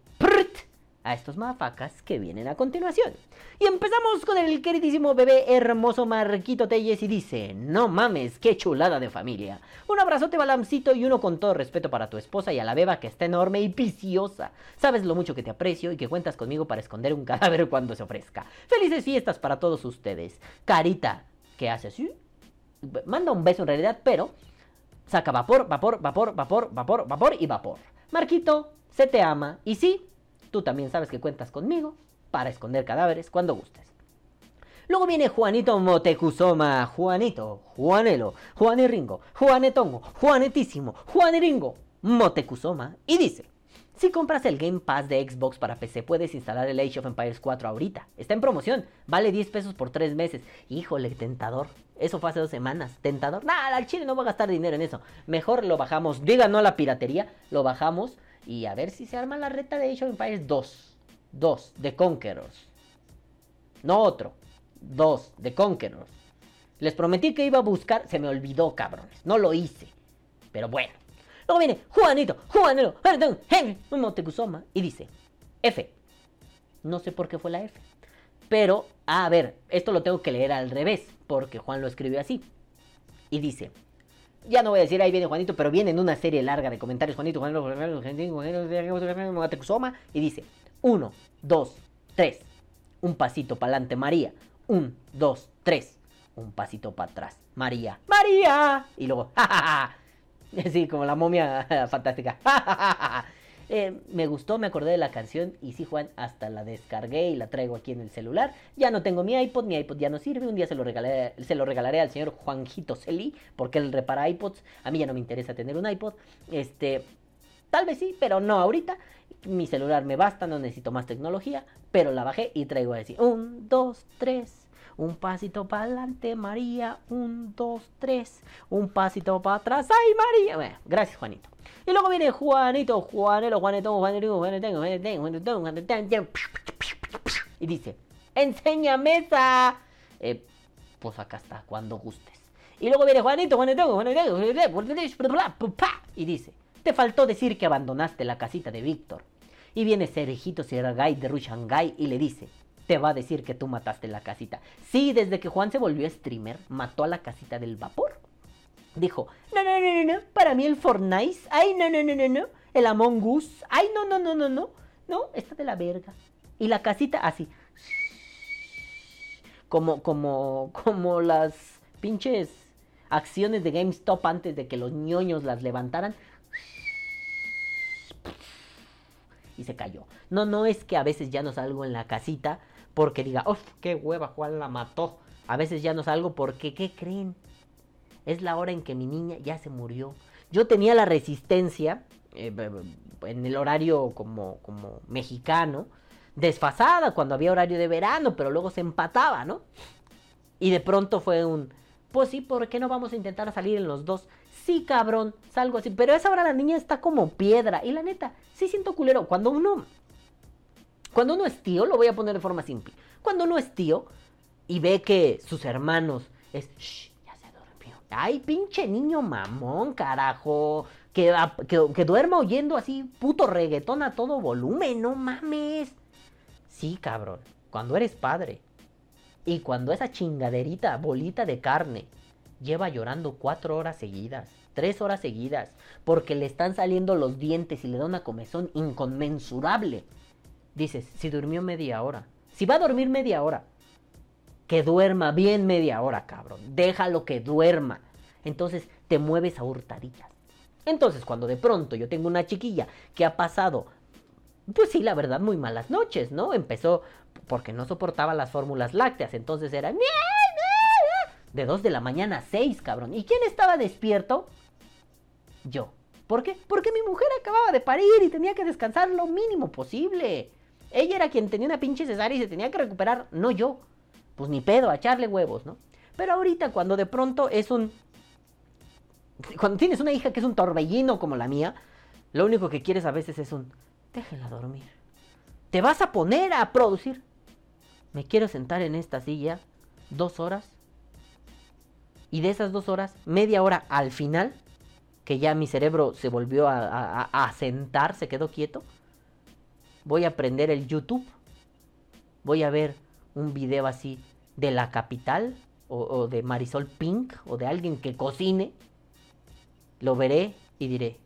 a estos mafacas que vienen a continuación. Y empezamos con el queridísimo bebé hermoso Marquito Telles y dice, no mames, qué chulada de familia. Un abrazote balamcito y uno con todo respeto para tu esposa y a la beba que está enorme y viciosa. Sabes lo mucho que te aprecio y que cuentas conmigo para esconder un cadáver cuando se ofrezca. Felices fiestas para todos ustedes. Carita, ¿qué hace? Manda un beso en realidad, pero saca vapor, vapor, vapor, vapor, vapor, vapor y vapor. Marquito, se te ama y sí, Tú también sabes que cuentas conmigo para esconder cadáveres cuando gustes. Luego viene Juanito Motecuzoma, Juanito, Juanelo, Juaniringo, Juanetongo, Juanetísimo, Juaniringo, Motecuzoma, y dice, si compras el Game Pass de Xbox para PC puedes instalar el Age of Empires 4 ahorita. Está en promoción, vale 10 pesos por 3 meses. Híjole, tentador. Eso fue hace dos semanas. ¿Tentador? Nada, el chile no va a gastar dinero en eso. Mejor lo bajamos. Diga no a la piratería. Lo bajamos y a ver si se arma la reta de Age of Empires 2. 2 de Conquerors. No otro. 2 de Conquerors. Les prometí que iba a buscar. Se me olvidó, cabrones. No lo hice. Pero bueno. Luego viene Juanito, Juanito, Montecuzoma. Y dice: F. No sé por qué fue la F. Pero, a ver, esto lo tengo que leer al revés, porque Juan lo escribió así. Y dice, ya no voy a decir ahí viene Juanito, pero viene en una serie larga de comentarios Juanito, Juanito, Juanito, Juanito, y dice, 1, 2, 3, un pasito para adelante María, 1, 2, 3, un pasito para atrás María, María, y luego, jajaja, así como la momia fantástica. Eh, me gustó, me acordé de la canción y sí, Juan, hasta la descargué y la traigo aquí en el celular. Ya no tengo mi iPod, mi iPod ya no sirve. Un día se lo, regalé, se lo regalaré al señor Juanjito Celi porque él repara iPods. A mí ya no me interesa tener un iPod. Este, tal vez sí, pero no ahorita. Mi celular me basta, no necesito más tecnología. Pero la bajé y traigo a decir: un, dos, tres. Un pasito para adelante, María. Un, dos, tres. Un pasito para atrás. ¡Ay, María! Bueno, gracias, Juanito. Y luego viene Juanito, Juanelo, Juanito, Juanito, Juanito, Juanito, Juanito, y dice, enséñame esa. Eh, pues acá está, cuando gustes. Y luego viene Juanito, Juanito, Juanito, y dice, te faltó decir que abandonaste la casita de Víctor. Y viene Sergito Sergay de Rushangai y le dice, te va a decir que tú mataste la casita. Sí, desde que Juan se volvió streamer, mató a la casita del vapor. Dijo, no, no, no, no, no, para mí el Fortnite, ay, no, no, no, no, no, el Among Us, ay, no, no, no, no, no, no, está de la verga. Y la casita así, como, como, como las pinches acciones de GameStop antes de que los ñoños las levantaran. Y se cayó. No, no es que a veces ya no salgo en la casita porque diga, uff, qué hueva, Juan la mató. A veces ya no salgo porque, ¿qué creen? Es la hora en que mi niña ya se murió. Yo tenía la resistencia eh, en el horario como, como mexicano, desfasada cuando había horario de verano, pero luego se empataba, ¿no? Y de pronto fue un, pues sí, ¿por qué no vamos a intentar salir en los dos? Sí, cabrón, salgo así. Pero a esa hora la niña está como piedra. Y la neta, sí siento culero. Cuando uno, cuando uno es tío, lo voy a poner de forma simple. Cuando uno es tío y ve que sus hermanos es, shh, ya se durmió. Ay, pinche niño mamón, carajo. Que, que, duerma oyendo así puto reggaetón a todo volumen, no mames. Sí, cabrón. Cuando eres padre y cuando esa chingaderita, bolita de carne, lleva llorando cuatro horas seguidas, tres horas seguidas, porque le están saliendo los dientes y le da una comezón inconmensurable. Dices, si durmió media hora, si va a dormir media hora, que duerma bien media hora, cabrón. Déjalo que duerma. Entonces te mueves a hurtadillas. Entonces, cuando de pronto yo tengo una chiquilla que ha pasado, pues sí, la verdad, muy malas noches, ¿no? Empezó porque no soportaba las fórmulas lácteas, entonces era de 2 de la mañana a 6, cabrón. ¿Y quién estaba despierto? Yo. ¿Por qué? Porque mi mujer acababa de parir y tenía que descansar lo mínimo posible. Ella era quien tenía una pinche cesárea y se tenía que recuperar, no yo. Pues ni pedo, a echarle huevos, ¿no? Pero ahorita cuando de pronto es un... Cuando tienes una hija que es un torbellino como la mía, lo único que quieres a veces es un... Déjela dormir. Te vas a poner a producir. Me quiero sentar en esta silla dos horas. Y de esas dos horas, media hora al final, que ya mi cerebro se volvió a, a, a sentar, se quedó quieto. Voy a prender el YouTube. Voy a ver un video así de la capital o, de Marisol Pink o de alguien que cocine, lo veré y diré,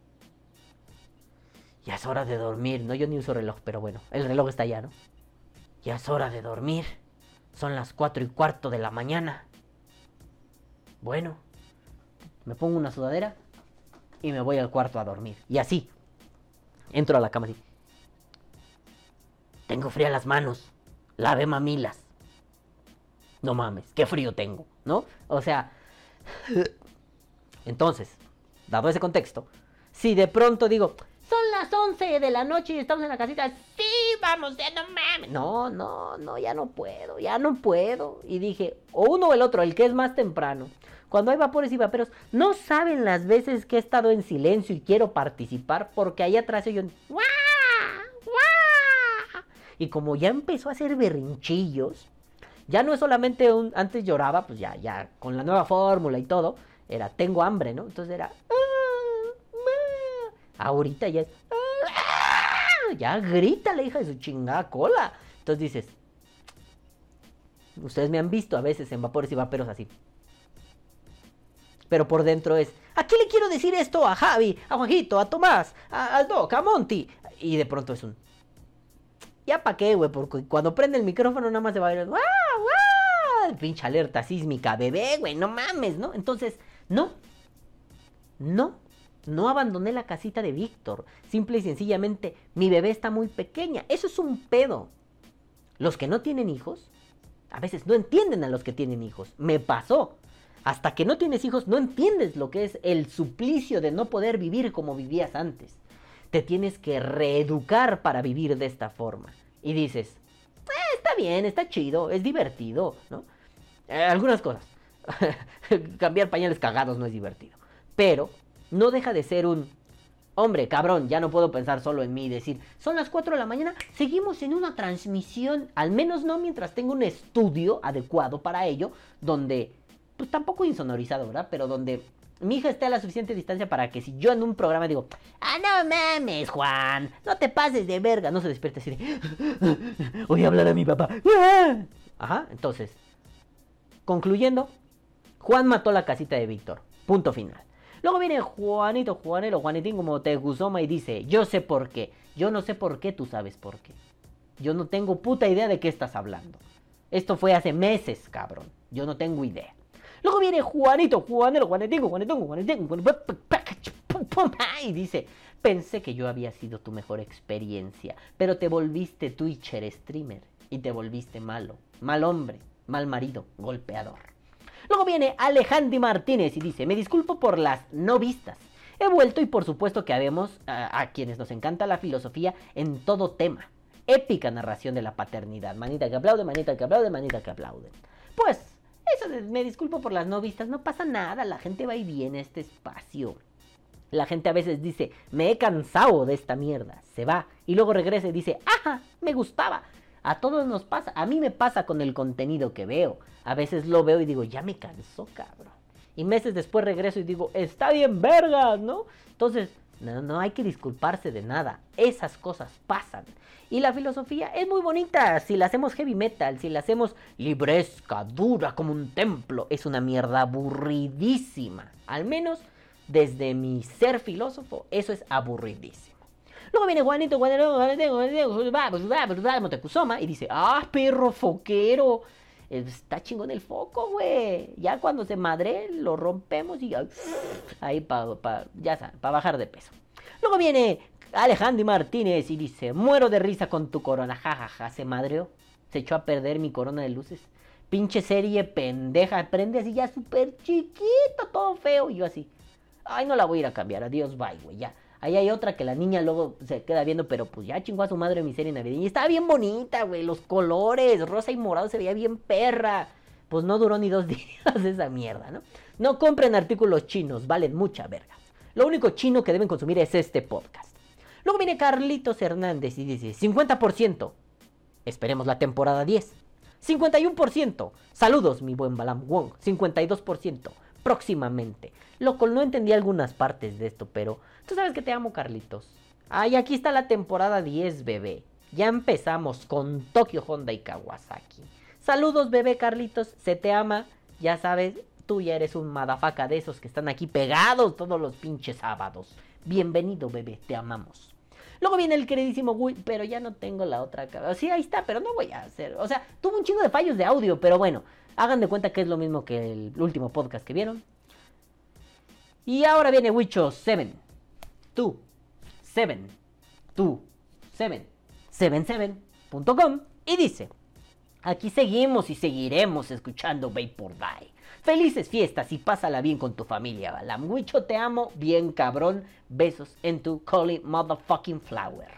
ya es hora de dormir, no yo ni uso reloj, pero bueno, el reloj está allá, ¿no? Ya es hora de dormir, son las cuatro y cuarto de la mañana. Bueno, me pongo una sudadera y me voy al cuarto a dormir. Y así, entro a la cama así. Tengo frías las manos, lave mamilas. No mames, qué frío tengo, ¿no? O sea, entonces, dado ese contexto, si de pronto digo, son las 11 de la noche y estamos en la casita, sí, vamos, ya no mames. No, no, no, ya no puedo, ya no puedo. Y dije, o uno o el otro, el que es más temprano. Cuando hay vapores y vaperos, no saben las veces que he estado en silencio y quiero participar porque ahí atrás yo... Y como ya empezó a hacer berrinchillos, ya no es solamente un, antes lloraba, pues ya, ya, con la nueva fórmula y todo, era, tengo hambre, ¿no? Entonces era, ah, ahorita ya es, ah, ya grita la hija de su chingada cola. Entonces dices, ustedes me han visto a veces en vapores y vaperos así. Pero por dentro es, ¿a qué le quiero decir esto a Javi, a Juanjito, a Tomás, a, al Doc, a Monty? Y de pronto es un, ya pa' qué, güey, porque cuando prende el micrófono nada más se va a ver, ¡guau, guau! Pinche alerta sísmica, bebé, güey, no mames, ¿no? Entonces, no, no, no abandoné la casita de Víctor. Simple y sencillamente, mi bebé está muy pequeña. Eso es un pedo. Los que no tienen hijos, a veces no entienden a los que tienen hijos. Me pasó. Hasta que no tienes hijos, no entiendes lo que es el suplicio de no poder vivir como vivías antes. Te tienes que reeducar para vivir de esta forma. Y dices, eh, está bien, está chido, es divertido, ¿no? Eh, algunas cosas. Cambiar pañales cagados no es divertido. Pero no deja de ser un, hombre, cabrón, ya no puedo pensar solo en mí y decir, son las 4 de la mañana, seguimos en una transmisión, al menos no mientras tengo un estudio adecuado para ello, donde, pues tampoco insonorizado, ¿verdad? Pero donde mi hija esté a la suficiente distancia para que si yo en un programa digo, ah, no mames, Juan, no te pases de verga, no se despierte así de, voy a hablar a mi papá. Ajá, entonces, concluyendo, Juan mató la casita de Víctor, punto final. Luego viene Juanito, Juanelo, Juanitín como Teguzoma y dice, yo sé por qué. Yo no sé por qué, tú sabes por qué. Yo no tengo puta idea de qué estás hablando. Esto fue hace meses, cabrón. Yo no tengo idea. Luego viene Juanito, Juanelo, Juanitín, Juanitín, Juanitín, y dice, pensé que yo había sido tu mejor experiencia, pero te volviste Twitcher streamer y te volviste malo, mal hombre, mal marido, golpeador. Luego viene Alejandro Martínez y dice, me disculpo por las no vistas. He vuelto y por supuesto que habemos a, a quienes nos encanta la filosofía en todo tema. Épica narración de la paternidad. Manita que aplaude, manita que aplaude, manita que aplaude. Pues, me disculpo por las no vistas, no pasa nada, la gente va y viene a este espacio. La gente a veces dice, me he cansado de esta mierda, se va, y luego regresa y dice, ajá, me gustaba. A todos nos pasa, a mí me pasa con el contenido que veo. A veces lo veo y digo, ya me cansó, cabrón. Y meses después regreso y digo, está bien vergas, ¿no? Entonces, no, no hay que disculparse de nada. Esas cosas pasan. Y la filosofía es muy bonita. Si la hacemos heavy metal, si la hacemos libresca, dura como un templo, es una mierda aburridísima. Al menos desde mi ser filósofo, eso es aburridísimo. Luego viene Juanito, Juanito, Juanito, Motecuzoma y dice, ah, perro foquero. Está chingón el foco, güey. Ya cuando se madre, lo rompemos y ahí para, pa, ya para bajar de peso. Luego viene Alejandro Martínez y dice, muero de risa con tu corona, jajaja, se madreó. Se echó a perder mi corona de luces. Pinche serie pendeja, prende así ya súper chiquito, todo feo. Y yo así, ay, no la voy a ir a cambiar, adiós, bye, güey, ya. Ahí hay otra que la niña luego se queda viendo, pero pues ya chingó a su madre mi serie navideña. Y estaba bien bonita, güey. Los colores, rosa y morado, se veía bien perra. Pues no duró ni dos días esa mierda, ¿no? No compren artículos chinos, valen mucha verga. Lo único chino que deben consumir es este podcast. Luego viene Carlitos Hernández y dice 50%. Esperemos la temporada 10. 51%. Saludos, mi buen Balam Wong. 52%. Próximamente. Loco, no entendí algunas partes de esto, pero tú sabes que te amo, Carlitos. Ay, aquí está la temporada 10, bebé. Ya empezamos con Tokio Honda y Kawasaki. Saludos, bebé Carlitos. Se te ama. Ya sabes, tú ya eres un madafaca de esos que están aquí pegados todos los pinches sábados. Bienvenido, bebé. Te amamos. Luego viene el queridísimo Gui, pero ya no tengo la otra cabeza. Sí, ahí está, pero no voy a hacer. O sea, tuvo un chingo de fallos de audio, pero bueno, hagan de cuenta que es lo mismo que el último podcast que vieron. Y ahora viene Wicho 7. Tú. 7. Tú. 7. 77.com. Y dice: Aquí seguimos y seguiremos escuchando Vapor Die. Felices fiestas y pásala bien con tu familia, Balam. Wicho, te amo. Bien, cabrón. Besos en tu Collie Motherfucking Flower.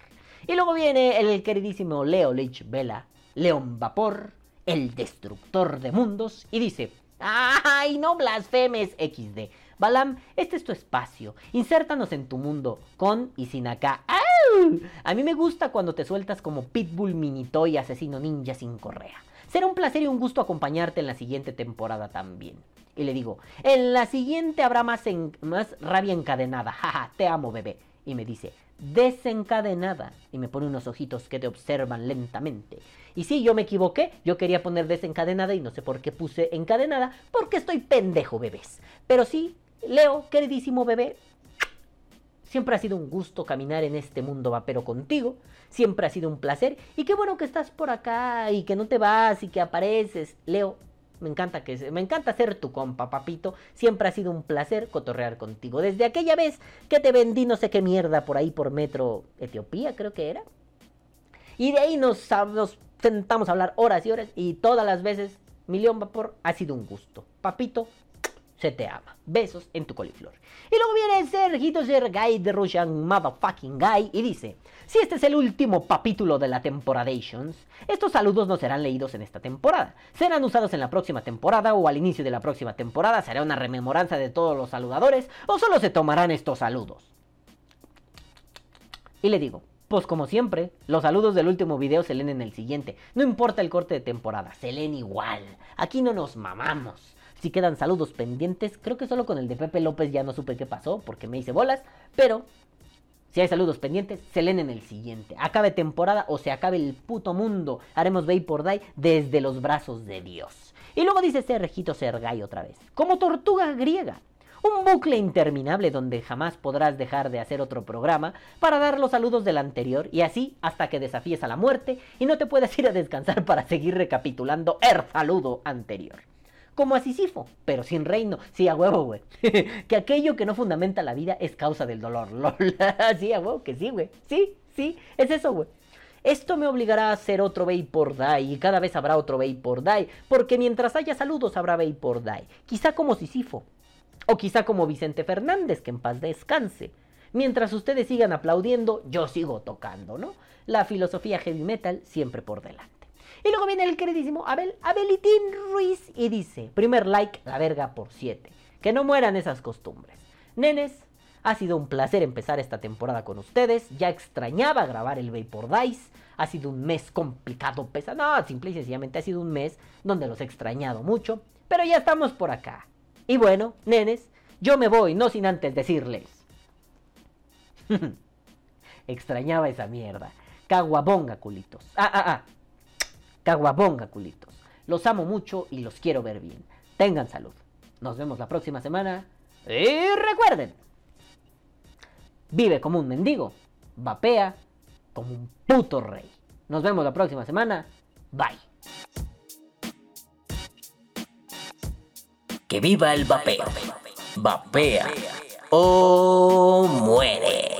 Y luego viene el queridísimo Leo Lich Vela, León Vapor, el destructor de mundos, y dice: ¡Ay, no blasfemes, XD! Balam, este es tu espacio. Insértanos en tu mundo, con y sin acá. ¡Au! A mí me gusta cuando te sueltas como Pitbull Minito y asesino ninja sin correa. Será un placer y un gusto acompañarte en la siguiente temporada también. Y le digo, en la siguiente habrá más, en- más rabia encadenada. Jaja, te amo, bebé. Y me dice, desencadenada. Y me pone unos ojitos que te observan lentamente. Y sí, yo me equivoqué. Yo quería poner desencadenada y no sé por qué puse encadenada. Porque estoy pendejo, bebés. Pero sí, Leo, queridísimo bebé, Siempre ha sido un gusto caminar en este mundo vapero contigo. Siempre ha sido un placer. Y qué bueno que estás por acá y que no te vas y que apareces. Leo, me encanta que me encanta ser tu compa, papito. Siempre ha sido un placer cotorrear contigo. Desde aquella vez que te vendí no sé qué mierda por ahí por metro Etiopía, creo que era. Y de ahí nos, nos sentamos a hablar horas y horas. Y todas las veces, Millón Vapor, ha sido un gusto. Papito, se te ama. Besos en tu coliflor. Y luego viene Sergito Sergay de Russian Motherfucking Guy y dice: Si este es el último capítulo de la Temporadations, estos saludos no serán leídos en esta temporada. Serán usados en la próxima temporada o al inicio de la próxima temporada. Será una rememoranza de todos los saludadores o solo se tomarán estos saludos. Y le digo, pues como siempre, los saludos del último video se leen en el siguiente. No importa el corte de temporada, se leen igual. Aquí no nos mamamos. Si quedan saludos pendientes, creo que solo con el de Pepe López ya no supe qué pasó porque me hice bolas, pero si hay saludos pendientes, se leen en el siguiente. Acabe temporada o se acabe el puto mundo. Haremos Vapor Day desde los brazos de Dios. Y luego dice Sergito Sergay otra vez. Como tortuga griega. Un bucle interminable donde jamás podrás dejar de hacer otro programa para dar los saludos del anterior y así hasta que desafíes a la muerte y no te puedas ir a descansar para seguir recapitulando el saludo anterior. Como a Sísifo, pero sin reino. Sí, a huevo, güey. que aquello que no fundamenta la vida es causa del dolor. Lol. sí, a huevo, que sí, güey. Sí, sí, es eso, güey. Esto me obligará a hacer otro Vapor Day y cada vez habrá otro Vapor Day, porque mientras haya saludos habrá Vapor Day. Quizá como Sísifo, o quizá como Vicente Fernández, que en paz descanse. Mientras ustedes sigan aplaudiendo, yo sigo tocando, ¿no? La filosofía heavy metal siempre por delante. Y luego viene el queridísimo Abel, Abelitín Ruiz y dice, primer like, la verga por 7. Que no mueran esas costumbres. Nenes, ha sido un placer empezar esta temporada con ustedes. Ya extrañaba grabar el Vapor Dice. Ha sido un mes complicado, pesado. No, simple y sencillamente ha sido un mes donde los he extrañado mucho. Pero ya estamos por acá. Y bueno, nenes, yo me voy, no sin antes decirles. Extrañaba esa mierda. Caguabonga, culitos. Ah, ah, ah. Caguabonga, culitos. Los amo mucho y los quiero ver bien. Tengan salud. Nos vemos la próxima semana. Y recuerden. Vive como un mendigo. Vapea como un puto rey. Nos vemos la próxima semana. Bye. Que viva el vapeo. Vapea o muere.